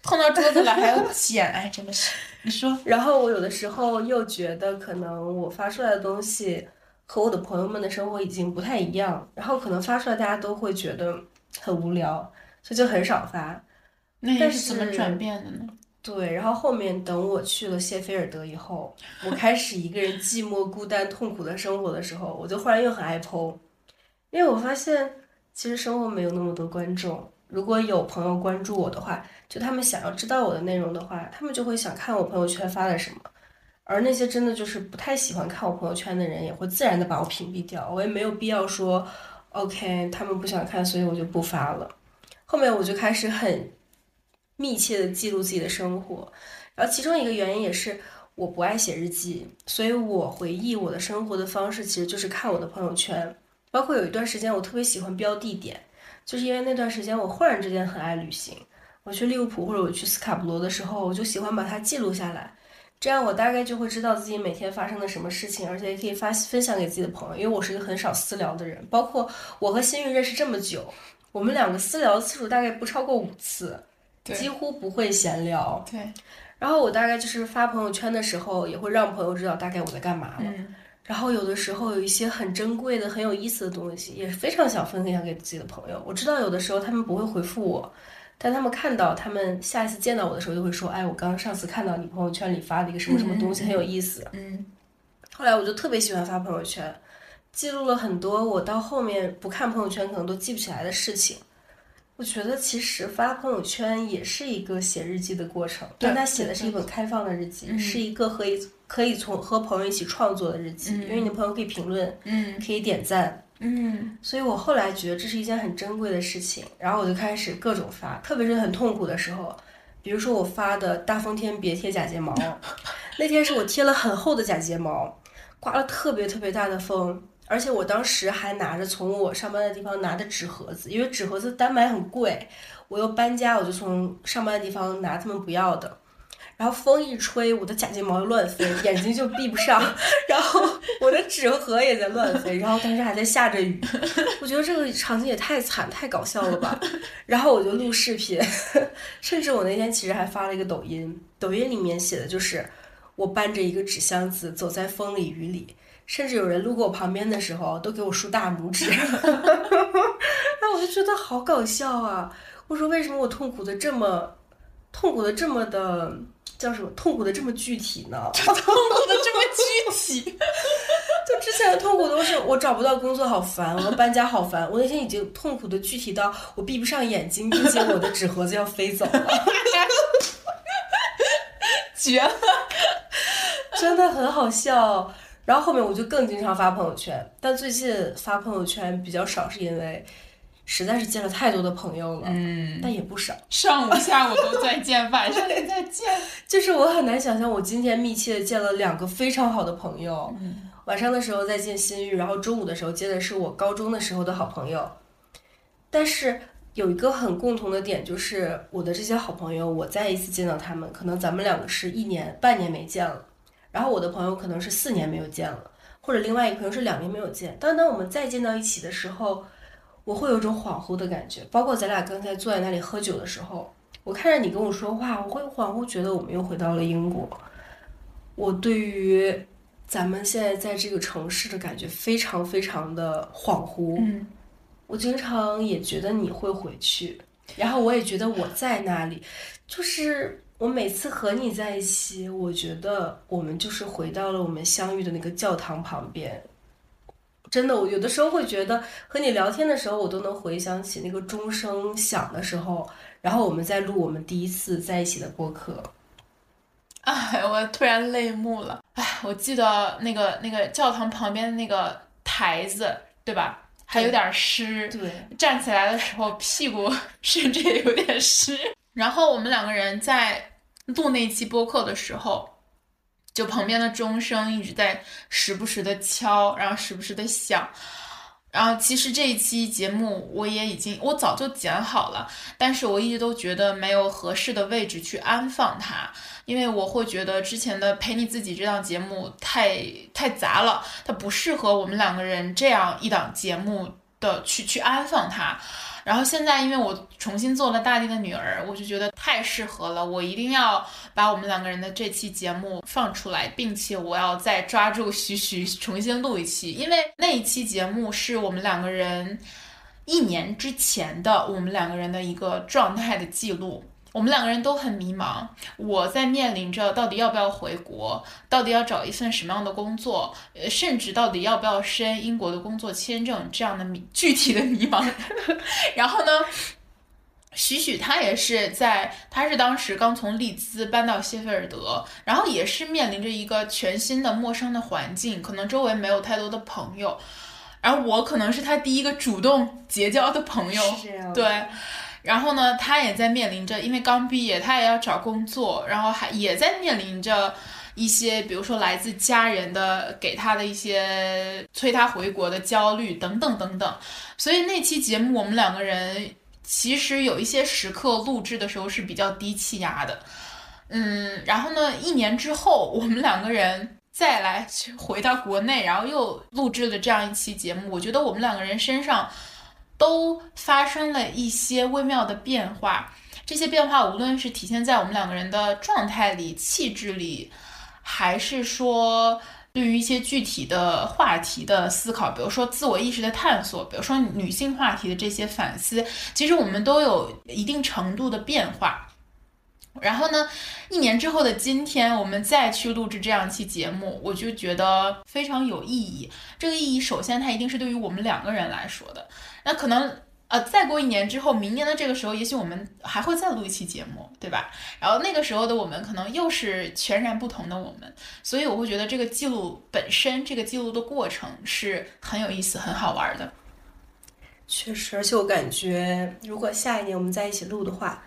碰到桌子了还要捡，哎，真的是。你说，然后我有的时候又觉得，可能我发出来的东西和我的朋友们的生活已经不太一样，然后可能发出来大家都会觉得很无聊，所以就很少发。那是怎么转变的呢？对，然后后面等我去了谢菲尔德以后，我开始一个人寂寞、孤单、痛苦的生活的时候，我就忽然又很爱剖，因为我发现其实生活没有那么多观众。如果有朋友关注我的话，就他们想要知道我的内容的话，他们就会想看我朋友圈发了什么。而那些真的就是不太喜欢看我朋友圈的人，也会自然的把我屏蔽掉。我也没有必要说，OK，他们不想看，所以我就不发了。后面我就开始很密切的记录自己的生活，然后其中一个原因也是我不爱写日记，所以我回忆我的生活的方式其实就是看我的朋友圈。包括有一段时间，我特别喜欢标地点，就是因为那段时间我忽然之间很爱旅行。我去利物浦或者我去斯卡布罗的时候，我就喜欢把它记录下来，这样我大概就会知道自己每天发生了什么事情，而且也可以发分享给自己的朋友。因为我是一个很少私聊的人，包括我和新玉认识这么久，我们两个私聊的次数大概不超过五次，几乎不会闲聊。对，然后我大概就是发朋友圈的时候，也会让朋友知道大概我在干嘛了。嗯然后有的时候有一些很珍贵的、很有意思的东西，也是非常想分享给自己的朋友。我知道有的时候他们不会回复我，但他们看到，他们下一次见到我的时候就会说：“哎，我刚刚上次看到你朋友圈里发了一个什么什么东西，很有意思。”嗯。后来我就特别喜欢发朋友圈，记录了很多我到后面不看朋友圈可能都记不起来的事情。我觉得其实发朋友圈也是一个写日记的过程，但他写的是一本开放的日记，嗯。是一个可以可以从和朋友一起创作的日记，嗯。因为你的朋友可以评论，嗯。可以点赞，嗯所以我后来觉得这是一件很珍贵的事情，然后我就开始各种发，特别是很痛苦的时候，比如说我发的大风天别贴假睫毛，<laughs> 那天是我贴了很厚的假睫毛，刮了特别特别大的风，而且我当时还拿着从我上班的地方拿的纸盒子，因为纸盒子单买很贵，我又搬家，我就从上班的地方拿他们不要的。然后风一吹，我的假睫毛就乱飞，<laughs> 眼睛就闭不上，<laughs> 然后我的纸盒也在乱飞，然后当时还在下着雨，<laughs> 我觉得这个场景也太惨太搞笑了吧。然后我就录视频，甚至我那天其实还发了一个抖音，抖音里面写的就是我搬着一个纸箱子走在风里雨里，甚至有人路过我旁边的时候都给我竖大拇指，然后我就觉得好搞笑啊！我说为什么我痛苦的这么痛苦的这么的。叫什么？痛苦的这么具体呢？<laughs> 痛苦的这么具体，<laughs> 就之前的痛苦都是我找不到工作好烦，我要搬家好烦。我那天已经痛苦的具体到我闭不上眼睛，并且我的纸盒子要飞走了，<laughs> 绝了，真的很好笑。然后后面我就更经常发朋友圈，但最近发朋友圈比较少，是因为。实在是见了太多的朋友了，嗯，但也不少，<laughs> 上午下午都在见，晚 <laughs> 上也在见。<laughs> 就是我很难想象，我今天密切的见了两个非常好的朋友，嗯晚上的时候在见新玉，然后中午的时候接的是我高中的时候的好朋友。但是有一个很共同的点，就是我的这些好朋友，我再一次见到他们，可能咱们两个是一年半年没见了，然后我的朋友可能是四年没有见了，或者另外一个朋友是两年没有见。当当我们再见到一起的时候，我会有种恍惚的感觉，包括咱俩刚才坐在那里喝酒的时候，我看着你跟我说话，我会恍惚觉得我们又回到了英国。我对于咱们现在在这个城市的感觉非常非常的恍惚。嗯，我经常也觉得你会回去，然后我也觉得我在那里，就是我每次和你在一起，我觉得我们就是回到了我们相遇的那个教堂旁边。真的，我有的时候会觉得和你聊天的时候，我都能回想起那个钟声响的时候，然后我们在录我们第一次在一起的播客。<laughs> 哎，我突然泪目了。哎，我记得那个那个教堂旁边的那个台子，对吧？还有点湿。对。站起来的时候，屁股 <laughs> 甚至也有点湿。然后我们两个人在录那期播客的时候。就旁边的钟声一直在时不时的敲，然后时不时的响，然后其实这一期节目我也已经我早就剪好了，但是我一直都觉得没有合适的位置去安放它，因为我会觉得之前的陪你自己这档节目太太杂了，它不适合我们两个人这样一档节目的去去安放它。然后现在，因为我重新做了大地的女儿，我就觉得太适合了。我一定要把我们两个人的这期节目放出来，并且我要再抓住徐徐重新录一期，因为那一期节目是我们两个人一年之前的我们两个人的一个状态的记录。我们两个人都很迷茫，我在面临着到底要不要回国，到底要找一份什么样的工作，呃，甚至到底要不要申英国的工作签证这样的迷具体的迷茫。<laughs> 然后呢，许许他也是在，他是当时刚从利兹搬到谢菲尔德，然后也是面临着一个全新的陌生的环境，可能周围没有太多的朋友，然后我可能是他第一个主动结交的朋友，对。然后呢，他也在面临着，因为刚毕业，他也要找工作，然后还也在面临着一些，比如说来自家人的给他的一些催他回国的焦虑等等等等。所以那期节目，我们两个人其实有一些时刻录制的时候是比较低气压的，嗯。然后呢，一年之后，我们两个人再来回到国内，然后又录制了这样一期节目，我觉得我们两个人身上。都发生了一些微妙的变化，这些变化无论是体现在我们两个人的状态里、气质里，还是说对于一些具体的话题的思考，比如说自我意识的探索，比如说女性话题的这些反思，其实我们都有一定程度的变化。然后呢，一年之后的今天，我们再去录制这样一期节目，我就觉得非常有意义。这个意义，首先它一定是对于我们两个人来说的。那可能，呃，再过一年之后，明年的这个时候，也许我们还会再录一期节目，对吧？然后那个时候的我们，可能又是全然不同的我们。所以我会觉得这个记录本身，这个记录的过程是很有意思、很好玩的。确实，而且我感觉，如果下一年我们在一起录的话，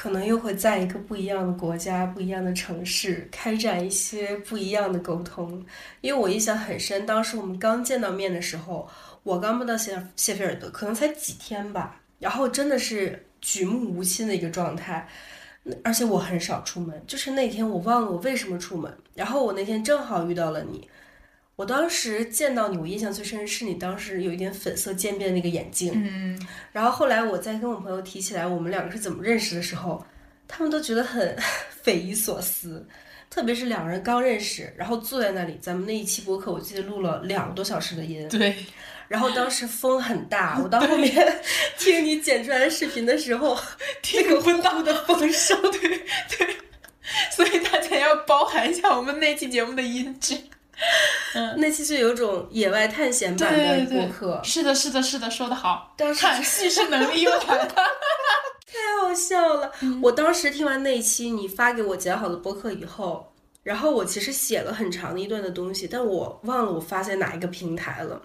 可能又会在一个不一样的国家、不一样的城市，开展一些不一样的沟通。因为我印象很深，当时我们刚见到面的时候。我刚搬到谢谢菲尔德，可能才几天吧，然后真的是举目无亲的一个状态。而且我很少出门，就是那天我忘了我为什么出门，然后我那天正好遇到了你。我当时见到你，我印象最深是你当时有一点粉色渐变的那个眼镜。嗯，然后后来我再跟我朋友提起来我们两个是怎么认识的时候，他们都觉得很 <laughs> 匪夷所思。特别是两个人刚认识，然后坐在那里，咱们那一期播客我记得录了两个多小时的音。对。然后当时风很大，我到后面听你剪出来的视频的时候，<laughs> 听个昏大的风声，对对。所以大家要包含一下我们那期节目的音质。嗯，那期是有种野外探险版的播客。是的，是的，是的，说的好。当时看叙事能力又来了，<laughs> 太好笑了。我当时听完那一期你发给我剪好的播客以后，然后我其实写了很长的一段的东西，但我忘了我发在哪一个平台了。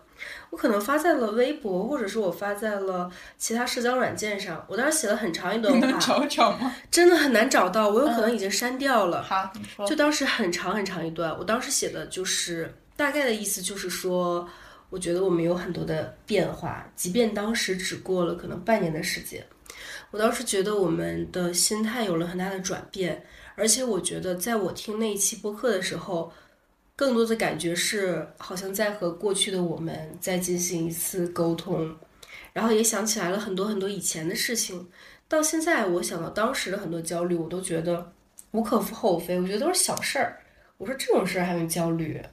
我可能发在了微博，或者是我发在了其他社交软件上。我当时写了很长一段话，能找找吗？真的很难找到，我有可能已经删掉了。好，你说。就当时很长很长一段，我当时写的就是大概的意思，就是说，我觉得我们有很多的变化，即便当时只过了可能半年的时间。我当时觉得我们的心态有了很大的转变，而且我觉得在我听那一期播客的时候。更多的感觉是，好像在和过去的我们在进行一次沟通，然后也想起来了很多很多以前的事情。到现在，我想到当时的很多焦虑，我都觉得无可厚非，我觉得都是小事儿。我说这种事儿还用焦虑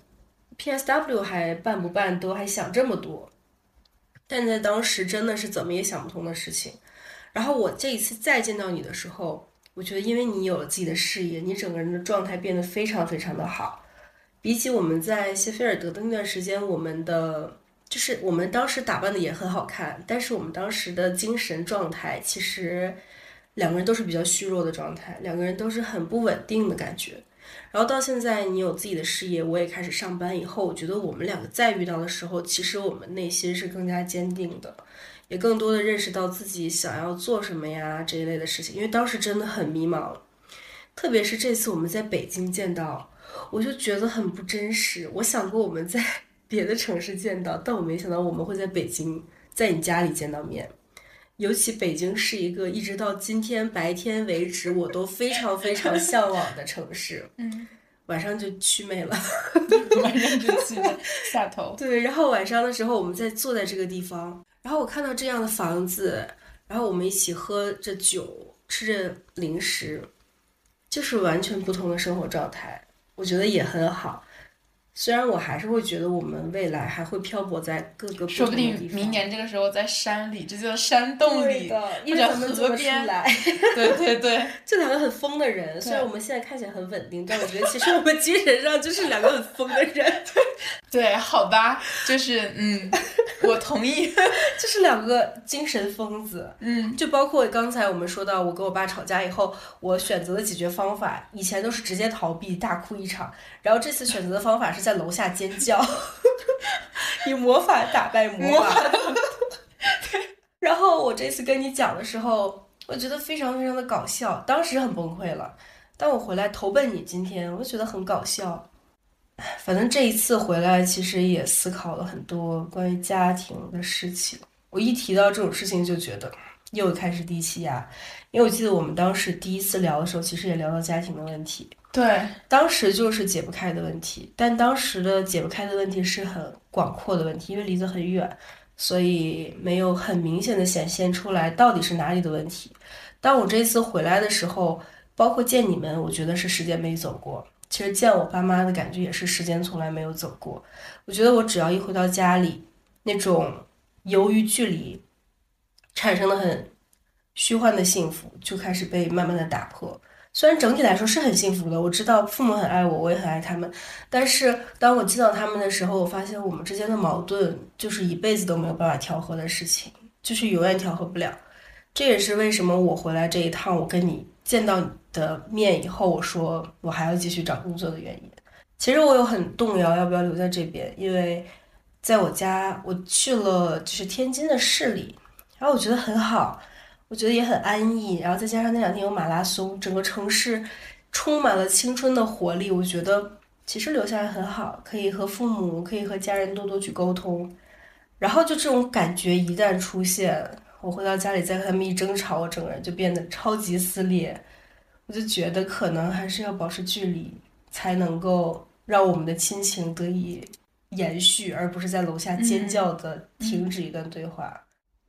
？PSW 还办不办？都还想这么多，但在当时真的是怎么也想不通的事情。然后我这一次再见到你的时候，我觉得因为你有了自己的事业，你整个人的状态变得非常非常的好。比起我们在谢菲尔德的那段时间，我们的就是我们当时打扮的也很好看，但是我们当时的精神状态其实两个人都是比较虚弱的状态，两个人都是很不稳定的感觉。然后到现在你有自己的事业，我也开始上班以后，我觉得我们两个再遇到的时候，其实我们内心是更加坚定的，也更多的认识到自己想要做什么呀这一类的事情。因为当时真的很迷茫，特别是这次我们在北京见到。我就觉得很不真实。我想过我们在 <laughs> 别的城市见到，但我没想到我们会在北京，在你家里见到面。尤其北京是一个一直到今天白天为止我都非常非常向往的城市。嗯，晚上就祛魅了，<laughs> 晚上就祛魅下头。对，然后晚上的时候我们在坐在这个地方，然后我看到这样的房子，然后我们一起喝着酒，吃着零食，就是完全不同的生活状态。我觉得也很好，虽然我还是会觉得我们未来还会漂泊在各个说不定明年这个时候在山里，这叫山洞里，或者河边来。<laughs> 对对对，就两个很疯的人。虽然我们现在看起来很稳定，但我觉得其实我们精神上就是两个很疯的人。<laughs> 对，好吧，就是嗯，我同意，<laughs> 就是两个精神疯子。嗯，就包括刚才我们说到，我跟我爸吵架以后，我选择的解决方法，以前都是直接逃避，大哭一场。然后这次选择的方法是在楼下尖叫，<laughs> 以魔法打败魔法。<laughs> 对。然后我这次跟你讲的时候，我觉得非常非常的搞笑，当时很崩溃了。但我回来投奔你，今天我就觉得很搞笑。反正这一次回来，其实也思考了很多关于家庭的事情。我一提到这种事情，就觉得又开始低气压。因为我记得我们当时第一次聊的时候，其实也聊到家庭的问题。对，当时就是解不开的问题。但当时的解不开的问题是很广阔的问题，因为离得很远，所以没有很明显的显现出来到底是哪里的问题。当我这次回来的时候，包括见你们，我觉得是时间没走过。其实见我爸妈的感觉也是时间从来没有走过。我觉得我只要一回到家里，那种由于距离产生的很虚幻的幸福就开始被慢慢的打破。虽然整体来说是很幸福的，我知道父母很爱我，我也很爱他们。但是当我见到他们的时候，我发现我们之间的矛盾就是一辈子都没有办法调和的事情，就是永远调和不了。这也是为什么我回来这一趟，我跟你见到你。的面以后，我说我还要继续找工作的原因，其实我有很动摇要不要留在这边，因为在我家我去了就是天津的市里，然后我觉得很好，我觉得也很安逸，然后再加上那两天有马拉松，整个城市充满了青春的活力，我觉得其实留下来很好，可以和父母可以和家人多多去沟通，然后就这种感觉一旦出现，我回到家里再和他们一争吵，我整个人就变得超级撕裂。我就觉得可能还是要保持距离，才能够让我们的亲情得以延续，而不是在楼下尖叫的停止一段对话。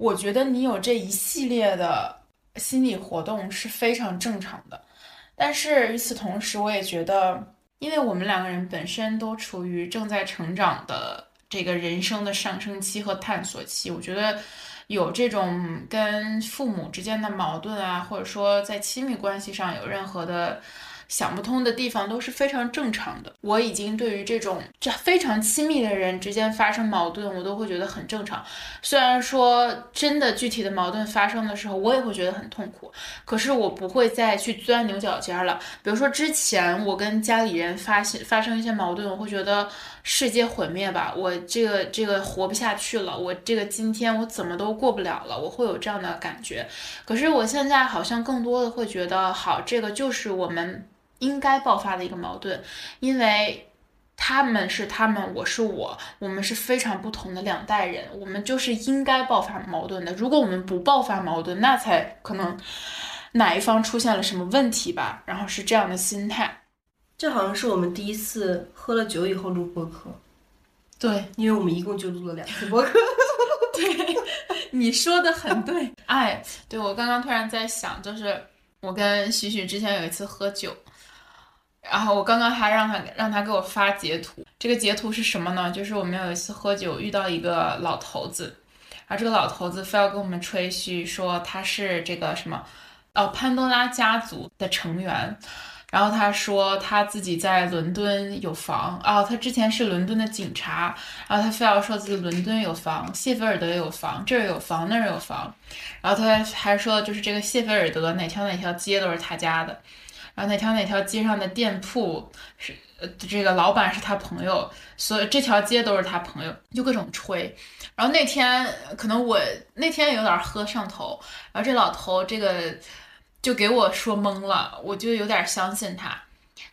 我觉得你有这一系列的心理活动是非常正常的，但是与此同时，我也觉得，因为我们两个人本身都处于正在成长的这个人生的上升期和探索期，我觉得。有这种跟父母之间的矛盾啊，或者说在亲密关系上有任何的。想不通的地方都是非常正常的。我已经对于这种这非常亲密的人之间发生矛盾，我都会觉得很正常。虽然说真的具体的矛盾发生的时候，我也会觉得很痛苦，可是我不会再去钻牛角尖了。比如说之前我跟家里人发现发生一些矛盾，我会觉得世界毁灭吧，我这个这个活不下去了，我这个今天我怎么都过不了了，我会有这样的感觉。可是我现在好像更多的会觉得，好，这个就是我们。应该爆发的一个矛盾，因为他们是他们，我是我，我们是非常不同的两代人，我们就是应该爆发矛盾的。如果我们不爆发矛盾，那才可能哪一方出现了什么问题吧。然后是这样的心态。这好像是我们第一次喝了酒以后录播客。对，因为我们一共就录了两次播客。<laughs> 对，你说的很对。哎，对我刚刚突然在想，就是我跟许许之前有一次喝酒。然后我刚刚还让他让他给我发截图，这个截图是什么呢？就是我们有一次喝酒遇到一个老头子，然后这个老头子非要跟我们吹嘘说他是这个什么，哦潘多拉家族的成员，然后他说他自己在伦敦有房，哦他之前是伦敦的警察，然后他非要说自己伦敦有房，谢菲尔德有房，这儿有房那儿有房，然后他还说就是这个谢菲尔德哪条哪条街都是他家的。然后哪条哪条街上的店铺是呃这个老板是他朋友，所以这条街都是他朋友，就各种吹。然后那天可能我那天有点喝上头，然后这老头这个就给我说懵了，我就有点相信他。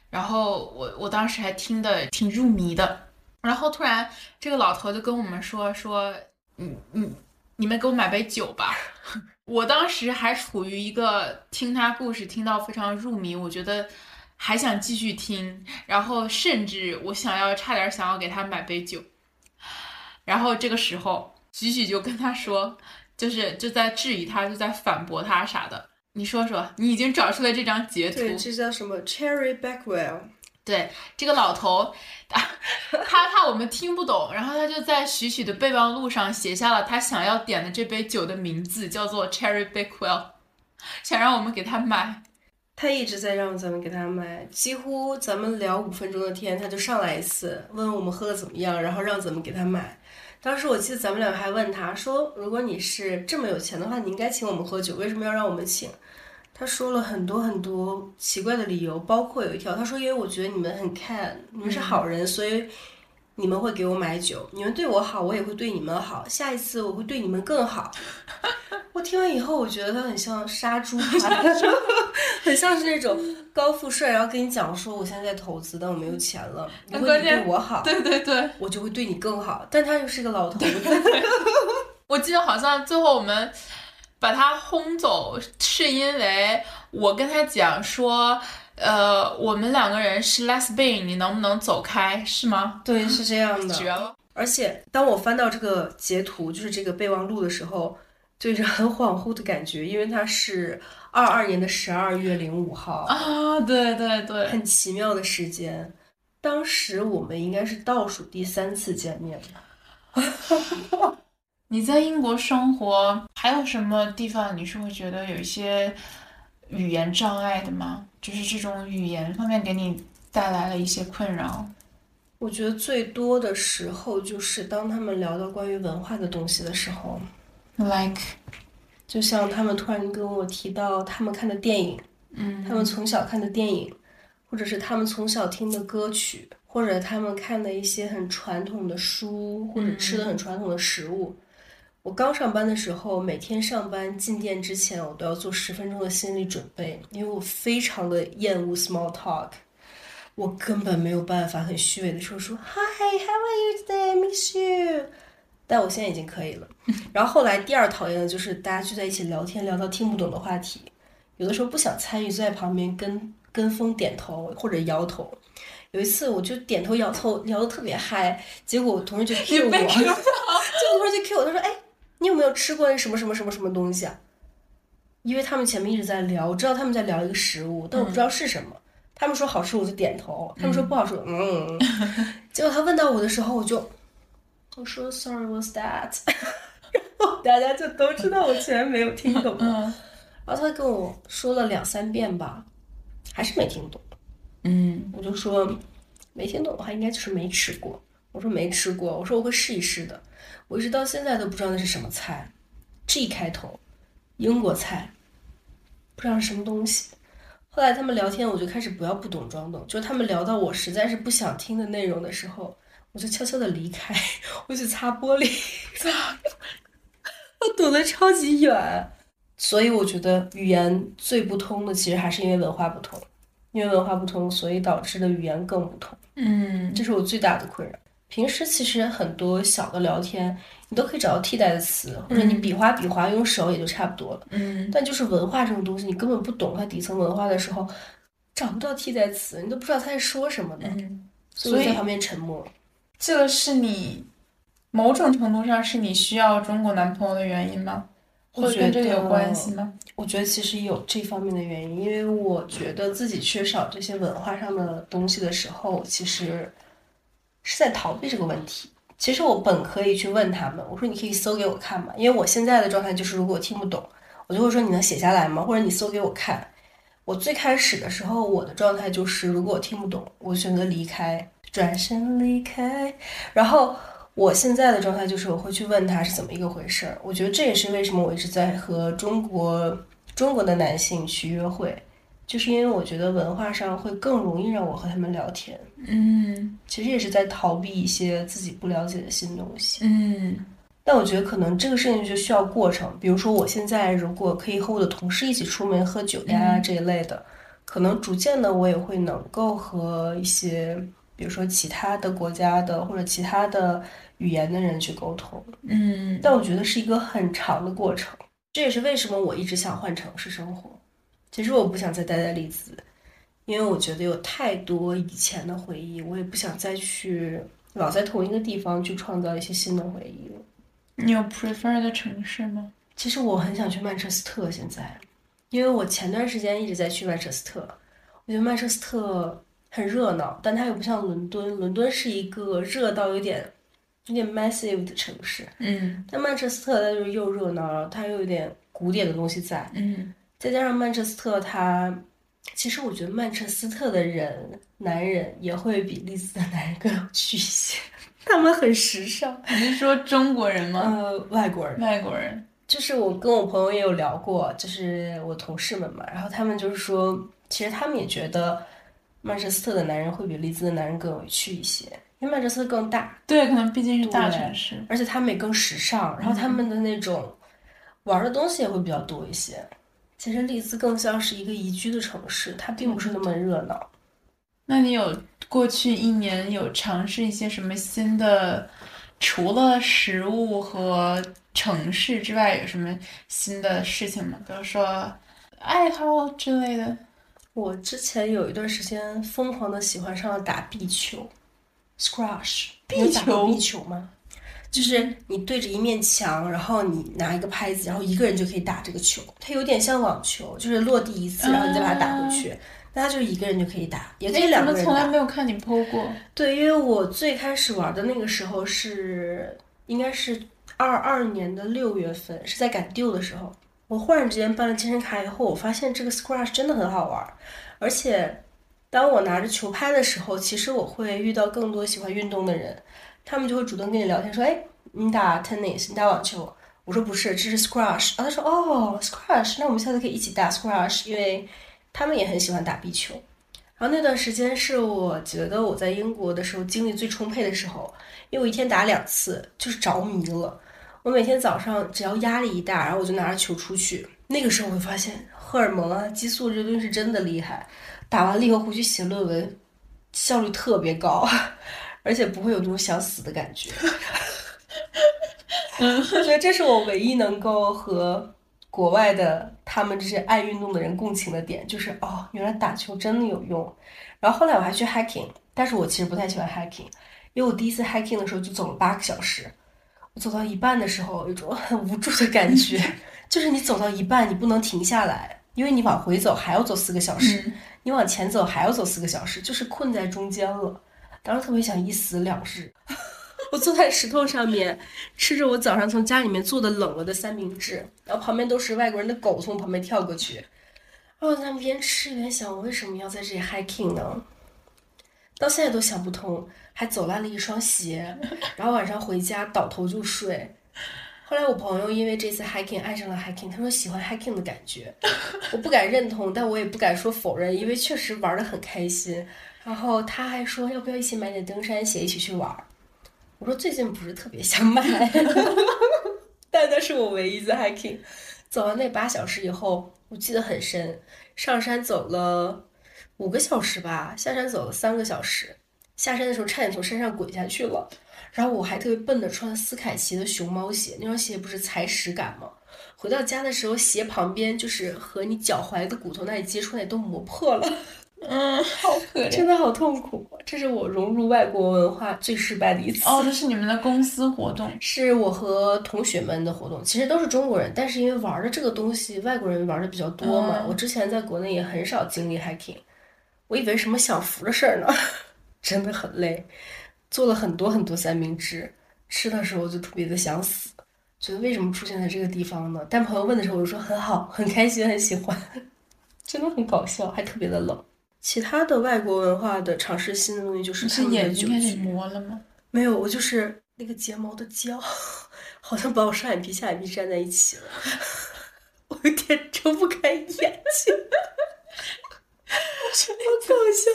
然后我我当时还听得挺入迷的。然后突然这个老头就跟我们说说，嗯嗯，你们给我买杯酒吧。<laughs> 我当时还处于一个听他故事听到非常入迷，我觉得还想继续听，然后甚至我想要差点想要给他买杯酒，然后这个时候许许就跟他说，就是就在质疑他，就在反驳他啥的。你说说，你已经找出来这张截图？对，这叫什么？Cherry Backwell。对这个老头，他他怕我们听不懂，然后他就在许许的备忘录上写下了他想要点的这杯酒的名字，叫做 Cherry Backwell，想让我们给他买。他一直在让咱们给他买，几乎咱们聊五分钟的天，他就上来一次，问我们喝的怎么样，然后让咱们给他买。当时我记得咱们俩还问他说：“如果你是这么有钱的话，你应该请我们喝酒，为什么要让我们请？”他说了很多很多奇怪的理由，包括有一条，他说：“因为我觉得你们很 can，你们是好人，所以你们会给我买酒。你们对我好，我也会对你们好。下一次我会对你们更好。<laughs> ”我听完以后，我觉得他很像杀猪盘，<laughs> 很像是那种高富帅，然后跟你讲说：“我现在在投资，但我没有钱了。如果你对我好，对对对，我就会对你更好。”但他又是个老头子。<laughs> 我记得好像最后我们。把他轰走，是因为我跟他讲说，呃，我们两个人是 lesbian，你能不能走开，是吗？对，是这样的。绝了！而且当我翻到这个截图，就是这个备忘录的时候，就是很恍惚的感觉，因为它是二二年的十二月零五号啊，对对对，很奇妙的时间。当时我们应该是倒数第三次见面吧。<laughs> 你在英国生活，还有什么地方你是会觉得有一些语言障碍的吗？就是这种语言方面给你带来了一些困扰。我觉得最多的时候就是当他们聊到关于文化的东西的时候，like，就像他们突然跟我提到他们看的电影，嗯，他们从小看的电影，或者是他们从小听的歌曲，或者他们看的一些很传统的书，或者吃的很传统的食物。我刚上班的时候，每天上班进店之前，我都要做十分钟的心理准备，因为我非常的厌恶 small talk，我根本没有办法很虚伪的说说 Hi，how are you today？Miss you。但我现在已经可以了。然后后来第二讨厌的就是大家聚在一起聊天，聊到听不懂的话题，有的时候不想参与，坐在旁边跟跟风点头或者摇头。有一次我就点头摇头聊的特别嗨，结果我同事就 Q 我，<laughs> 就同事就 Q 我，他说：“哎，你有没有吃过那什么什么什么什么东西啊？”因为他们前面一直在聊，我知道他们在聊一个食物，但我不知道是什么。他们说好吃，我就点头；他们说不好吃，嗯。<laughs> 结果他问到我的时候，我就我说 Sorry，what's that？<laughs> 然后大家就都知道我居然没有听懂。嗯然后他跟我说了两三遍吧，还是没听懂。嗯我就说没听懂的话，应该就是没吃过。我说没吃过，我说我会试一试的。我一直到现在都不知道那是什么菜，G 开头，英国菜，不知道是什么东西。后来他们聊天，我就开始不要不懂装懂，就他们聊到我实在是不想听的内容的时候，我就悄悄的离开，我去擦玻璃，擦，我躲得超级远。所以我觉得语言最不通的，其实还是因为文化不同。因为文化不同，所以导致的语言更不通，嗯这是我最大的困扰。平时其实很多小的聊天，你都可以找到替代的词，或者你比划比划，用手也就差不多了。嗯但就是文化这种东西，你根本不懂它底层文化的时候，找不到替代词，你都不知道他在说什么呢。嗯，所以在旁边沉默。这个是你某种程度上是你需要中国男朋友的原因吗？我或者跟觉这有关系吗？我觉得其实有这方面的原因，因为我觉得自己缺少这些文化上的东西的时候，其实是在逃避这个问题。其实我本可以去问他们，我说你可以搜给我看吗？因为我现在的状态就是，如果我听不懂，我就会说你能写下来吗？或者你搜给我看。我最开始的时候，我的状态就是，如果我听不懂，我选择离开，转身离开。然后我现在的状态就是，我会去问他是怎么一个回事儿。我觉得这也是为什么我一直在和中国中国的男性去约会，就是因为我觉得文化上会更容易让我和他们聊天。嗯其实也是在逃避一些自己不了解的新东西。嗯但我觉得可能这个事情就需要过程，比如说我现在如果可以和我的同事一起出门喝酒呀嗯这一类的，可能逐渐的我也会能够和一些，比如说其他的国家的或者其他的语言的人去沟通。嗯但我觉得是一个很长的过程，这也是为什么我一直想换城市生活。其实我不想再待在利兹，因为我觉得有太多以前的回忆，我也不想再去老在同一个地方去创造一些新的回忆了。你有 prefer 的城市吗？其实我很想去曼彻斯特，现在，因为我前段时间一直在去曼彻斯特，我觉得曼彻斯特很热闹，但它又不像伦敦，伦敦是一个热到有点有点 massive 的城市，嗯但曼彻斯特它就是又热闹，然后它又有点古典的东西在，嗯再加上曼彻斯特他，其实我觉得曼彻斯特的人，男人也会比利兹的男人更有趣一些，他们很时尚，你是说中国人吗？呃，外国人。外国人？就是我跟我朋友也有聊过，就是我同事们嘛，然后他们就是说，其实他们也觉得曼彻斯特的男人会比利兹的男人更有趣一些，因为曼彻斯特更大，对，可能毕竟是大城市。而且他们也更时尚，然后他们的那种玩的东西也会比较多一些。其实利兹更像是一个宜居的城市，它并不是那么热闹。那你有过去一年有尝试一些什么新的？除了食物和城市之外，有什么新的事情吗？比如说爱好之类的。我之前有一段时间疯狂的喜欢上了打壁球过壁球壁球吗？就是你对着一面墙，然后你拿一个拍子，然后一个人就可以打这个球。它有点像网球，就是落地一次，然后你再把它打回去。那它就是一个人就可以打，也可以两个人打。没有看你 PO 过？对，因为我最开始玩的那个时候是应该是二二年的六月份，是在赶 due 的时候。我忽然之间办了健身卡以后，我发现这个 Scratch 真的很好玩，而且当我拿着球拍的时候，其实我会遇到更多喜欢运动的人，他们就会主动跟你聊天，说：“哎，你打 tennis，你打网球？”我说：“不是，这是 squash。”啊，他说：“哦，squash，那我们下次可以一起打 squash，因为他们也很喜欢打壁球。”然后那段时间是我觉得我在英国的时候精力最充沛的时候，因为我一天打两次，就是着迷了。我每天早上只要压力一大，然后我就拿着球出去。那个时候我会发现荷尔蒙啊、激素这东西是真的厉害。打完了以后回去写论文，效率特别高，而且不会有那种想死的感觉。我觉得这是我唯一能够和国国外的他们这些爱运动的人共情的点，就是哦，原来打球真的有用。然后后来我还去 hiking，但是我其实不太喜欢 hiking，因为我第一次 hiking 的时候就走了八个小时。我走到一半的时候，有一种很无助的感觉，<laughs> 就是你走到一半，你不能停下来，因为你往回走还要走四个小时，你往前走还要走四个小时，就是困在中间了。当时特别想一死两日。<laughs> 我坐在石头上面，吃着我早上从家里面做的冷了的三明治，然后旁边都是外国人的狗从旁边跳过去，然后在那边吃边想，我为什么要在这里 hiking 呢？到现在都想不通，还走烂了一双鞋，然后晚上回家倒头就睡。后来我朋友因为这次 hiking 爱上了 hiking，他说喜欢 hiking 的感觉，我不敢认同，但我也不敢说否认，因为确实玩的很开心。然后他还说要不要一起买点登山鞋一起去玩儿。我说最近不是特别想买，<laughs> 但那是我唯一的 hiking。走完那八小时以后，我记得很深，上山走了五个小时吧，下山走了三个小时。下山的时候差点从山上滚下去了，然后我还特别笨的穿了斯凯奇的熊猫鞋，那双鞋不是踩屎感吗？回到家的时候，鞋旁边就是和你脚踝的骨头那里接触那里都磨破了。嗯，好可怜，真的好痛苦。这是我融入外国文化最失败的一次。哦，这是你们的公司活动，是我和同学们的活动，其实都是中国人，但是因为玩的这个东西，外国人玩的比较多嘛。我之前在国内也很少经历 hiking，我以为什么享福的事儿呢，<laughs> 真的很累，做了很多很多三明治，吃的时候就特别的想死，觉得为什么出现在这个地方呢？但朋友问的时候，我就说很好，很开心，很喜欢，<laughs> 真的很搞笑，还特别的冷。其他的外国文化的尝试新的东西，就是是眼睛开始磨了吗？没有，我就是那个睫毛的胶，<laughs> 好像把我上眼皮下眼皮粘在一起了，<laughs> 我有点睁不开眼睛，<laughs> 好搞笑！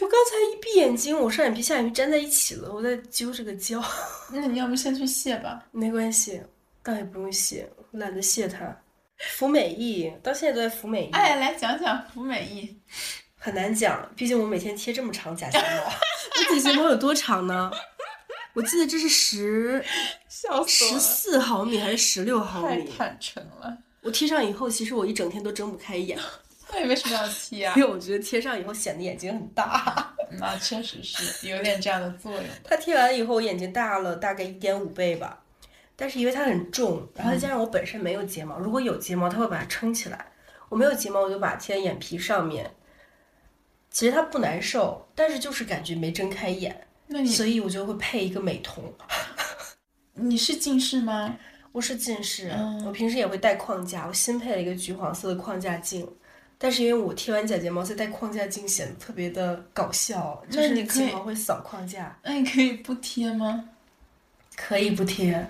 我刚才一闭眼睛，我上眼皮下眼皮粘在一起了，我在揪这个胶。那你要不先去卸吧？没关系，倒也不用卸，我懒得卸它。服美役到现在都在服美役。哎，来讲讲服美役。很难讲，毕竟我每天贴这么长假睫毛。<laughs> 我假睫毛有多长呢？我记得这是十十四毫米还是十六毫米？太坦诚了。我贴上以后，其实我一整天都睁不开眼。<laughs> 那你为什么要贴啊？<laughs> 因为我觉得贴上以后显得眼睛很大。那确实是有点这样的作用。它贴完以后，我眼睛大了大概一点五倍吧。但是因为它很重，然后再加上我本身没有睫毛，如果有睫毛，它会把它撑起来。我没有睫毛，我就把它贴在眼皮上面。其实它不难受，但是就是感觉没睁开眼，所以我就会配一个美瞳。<laughs> 你是近视吗？我是近视，我平时也会戴框架，我新配了一个橘黄色的框架镜。但是因为我贴完假睫毛再戴框架镜，显得特别的搞笑，就是睫毛会扫框架。那你可以不贴吗？可以不贴，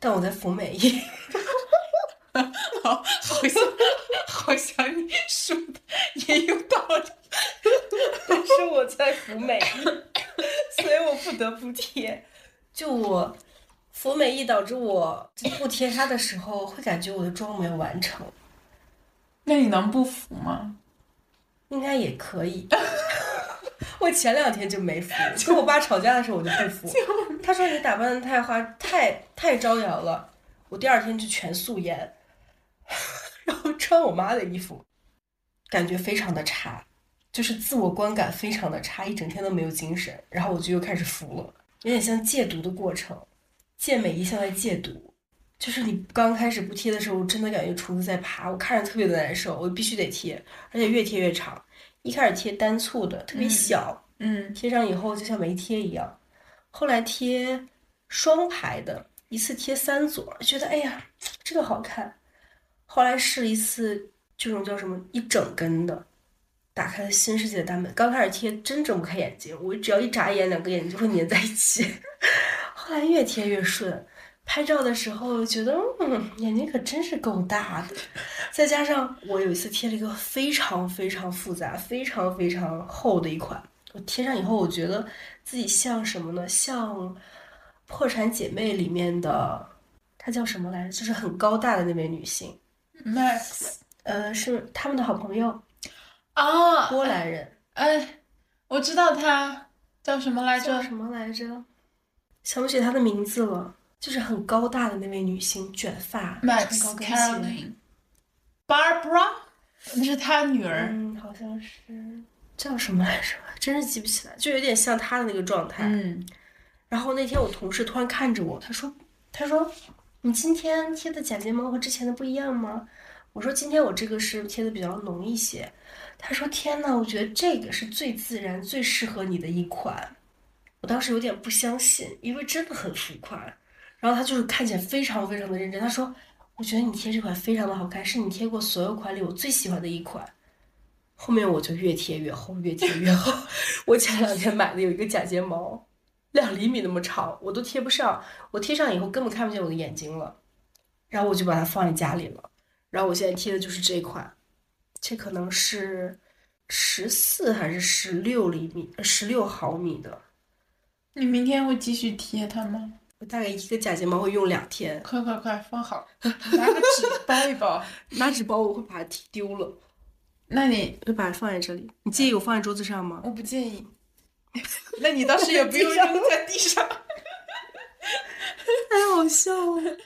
但我在服美役。<laughs> 好，好像好像你说的也有道理。但是我在服美役，所以我不得不贴。就我服美役导致我不贴它的时候，会感觉我的妆没有完成。那你能不服吗？应该也可以。<laughs> 我前两天就没服，跟我爸吵架的时候我就不服。<laughs> 他说你打扮的太花，太太招摇了。我第二天就全素颜，<laughs> 然后穿我妈的衣服，感觉非常的差。就是自我观感非常的差，一整天都没有精神，然后我就又开始服了，有点像戒毒的过程，戒美一向在戒毒，就是你刚开始不贴的时候，我真的感觉虫子在爬，我看着特别的难受，我必须得贴，而且越贴越长，一开始贴单簇的，特别小，嗯，贴上以后就像没贴一样，后来贴双排的，一次贴三撮，觉得哎呀这个好看，后来试了一次这种叫什么一整根的。打开了新世界的大门。刚开始贴真睁不开眼睛，我只要一眨眼，两个眼睛就会粘在一起。<laughs> 后来越贴越顺，拍照的时候觉得，嗯，眼睛可真是够大的。再加上我有一次贴了一个非常非常复杂、非常非常厚的一款，我贴上以后，我觉得自己像什么呢？像《破产姐妹》里面的，她叫什么来着？就是很高大的那位女性，Max，呃，是他们的好朋友。啊，波兰人，哎，我知道他叫什么来着？叫什么来着？想不起他的名字了。就是很高大的那位女星，卷发，穿高跟鞋。Barbara，那是他女儿。嗯，好像是叫什么来着？真是记不起来，就有点像他的那个状态。嗯，然后那天我同事突然看着我，他说：“他说你今天贴的假睫毛和之前的不一样吗？”我说：“今天我这个是贴的比较浓一些。”他说：“天呐，我觉得这个是最自然、最适合你的一款。”我当时有点不相信，因为真的很浮夸。然后他就是看起来非常非常的认真，他说：“我觉得你贴这款非常的好看，是你贴过所有款里我最喜欢的一款。”后面我就越贴越厚，越贴越厚。<laughs> 我前两天买的有一个假睫毛，两厘米那么长，我都贴不上。我贴上以后根本看不见我的眼睛了，然后我就把它放在家里了。然后我现在贴的就是这款，这可能是十四还是十六厘米、十六毫米的。你明天会继续贴它吗？我大概一个假睫毛会用两天。快快快，放好，拿个纸包一包。<laughs> 拿纸包我会把它踢丢了。那你就把它放在这里。你介意我放在桌子上吗？我不介意。<laughs> 那你倒是也不用 <laughs> 扔在地上。太好笑了。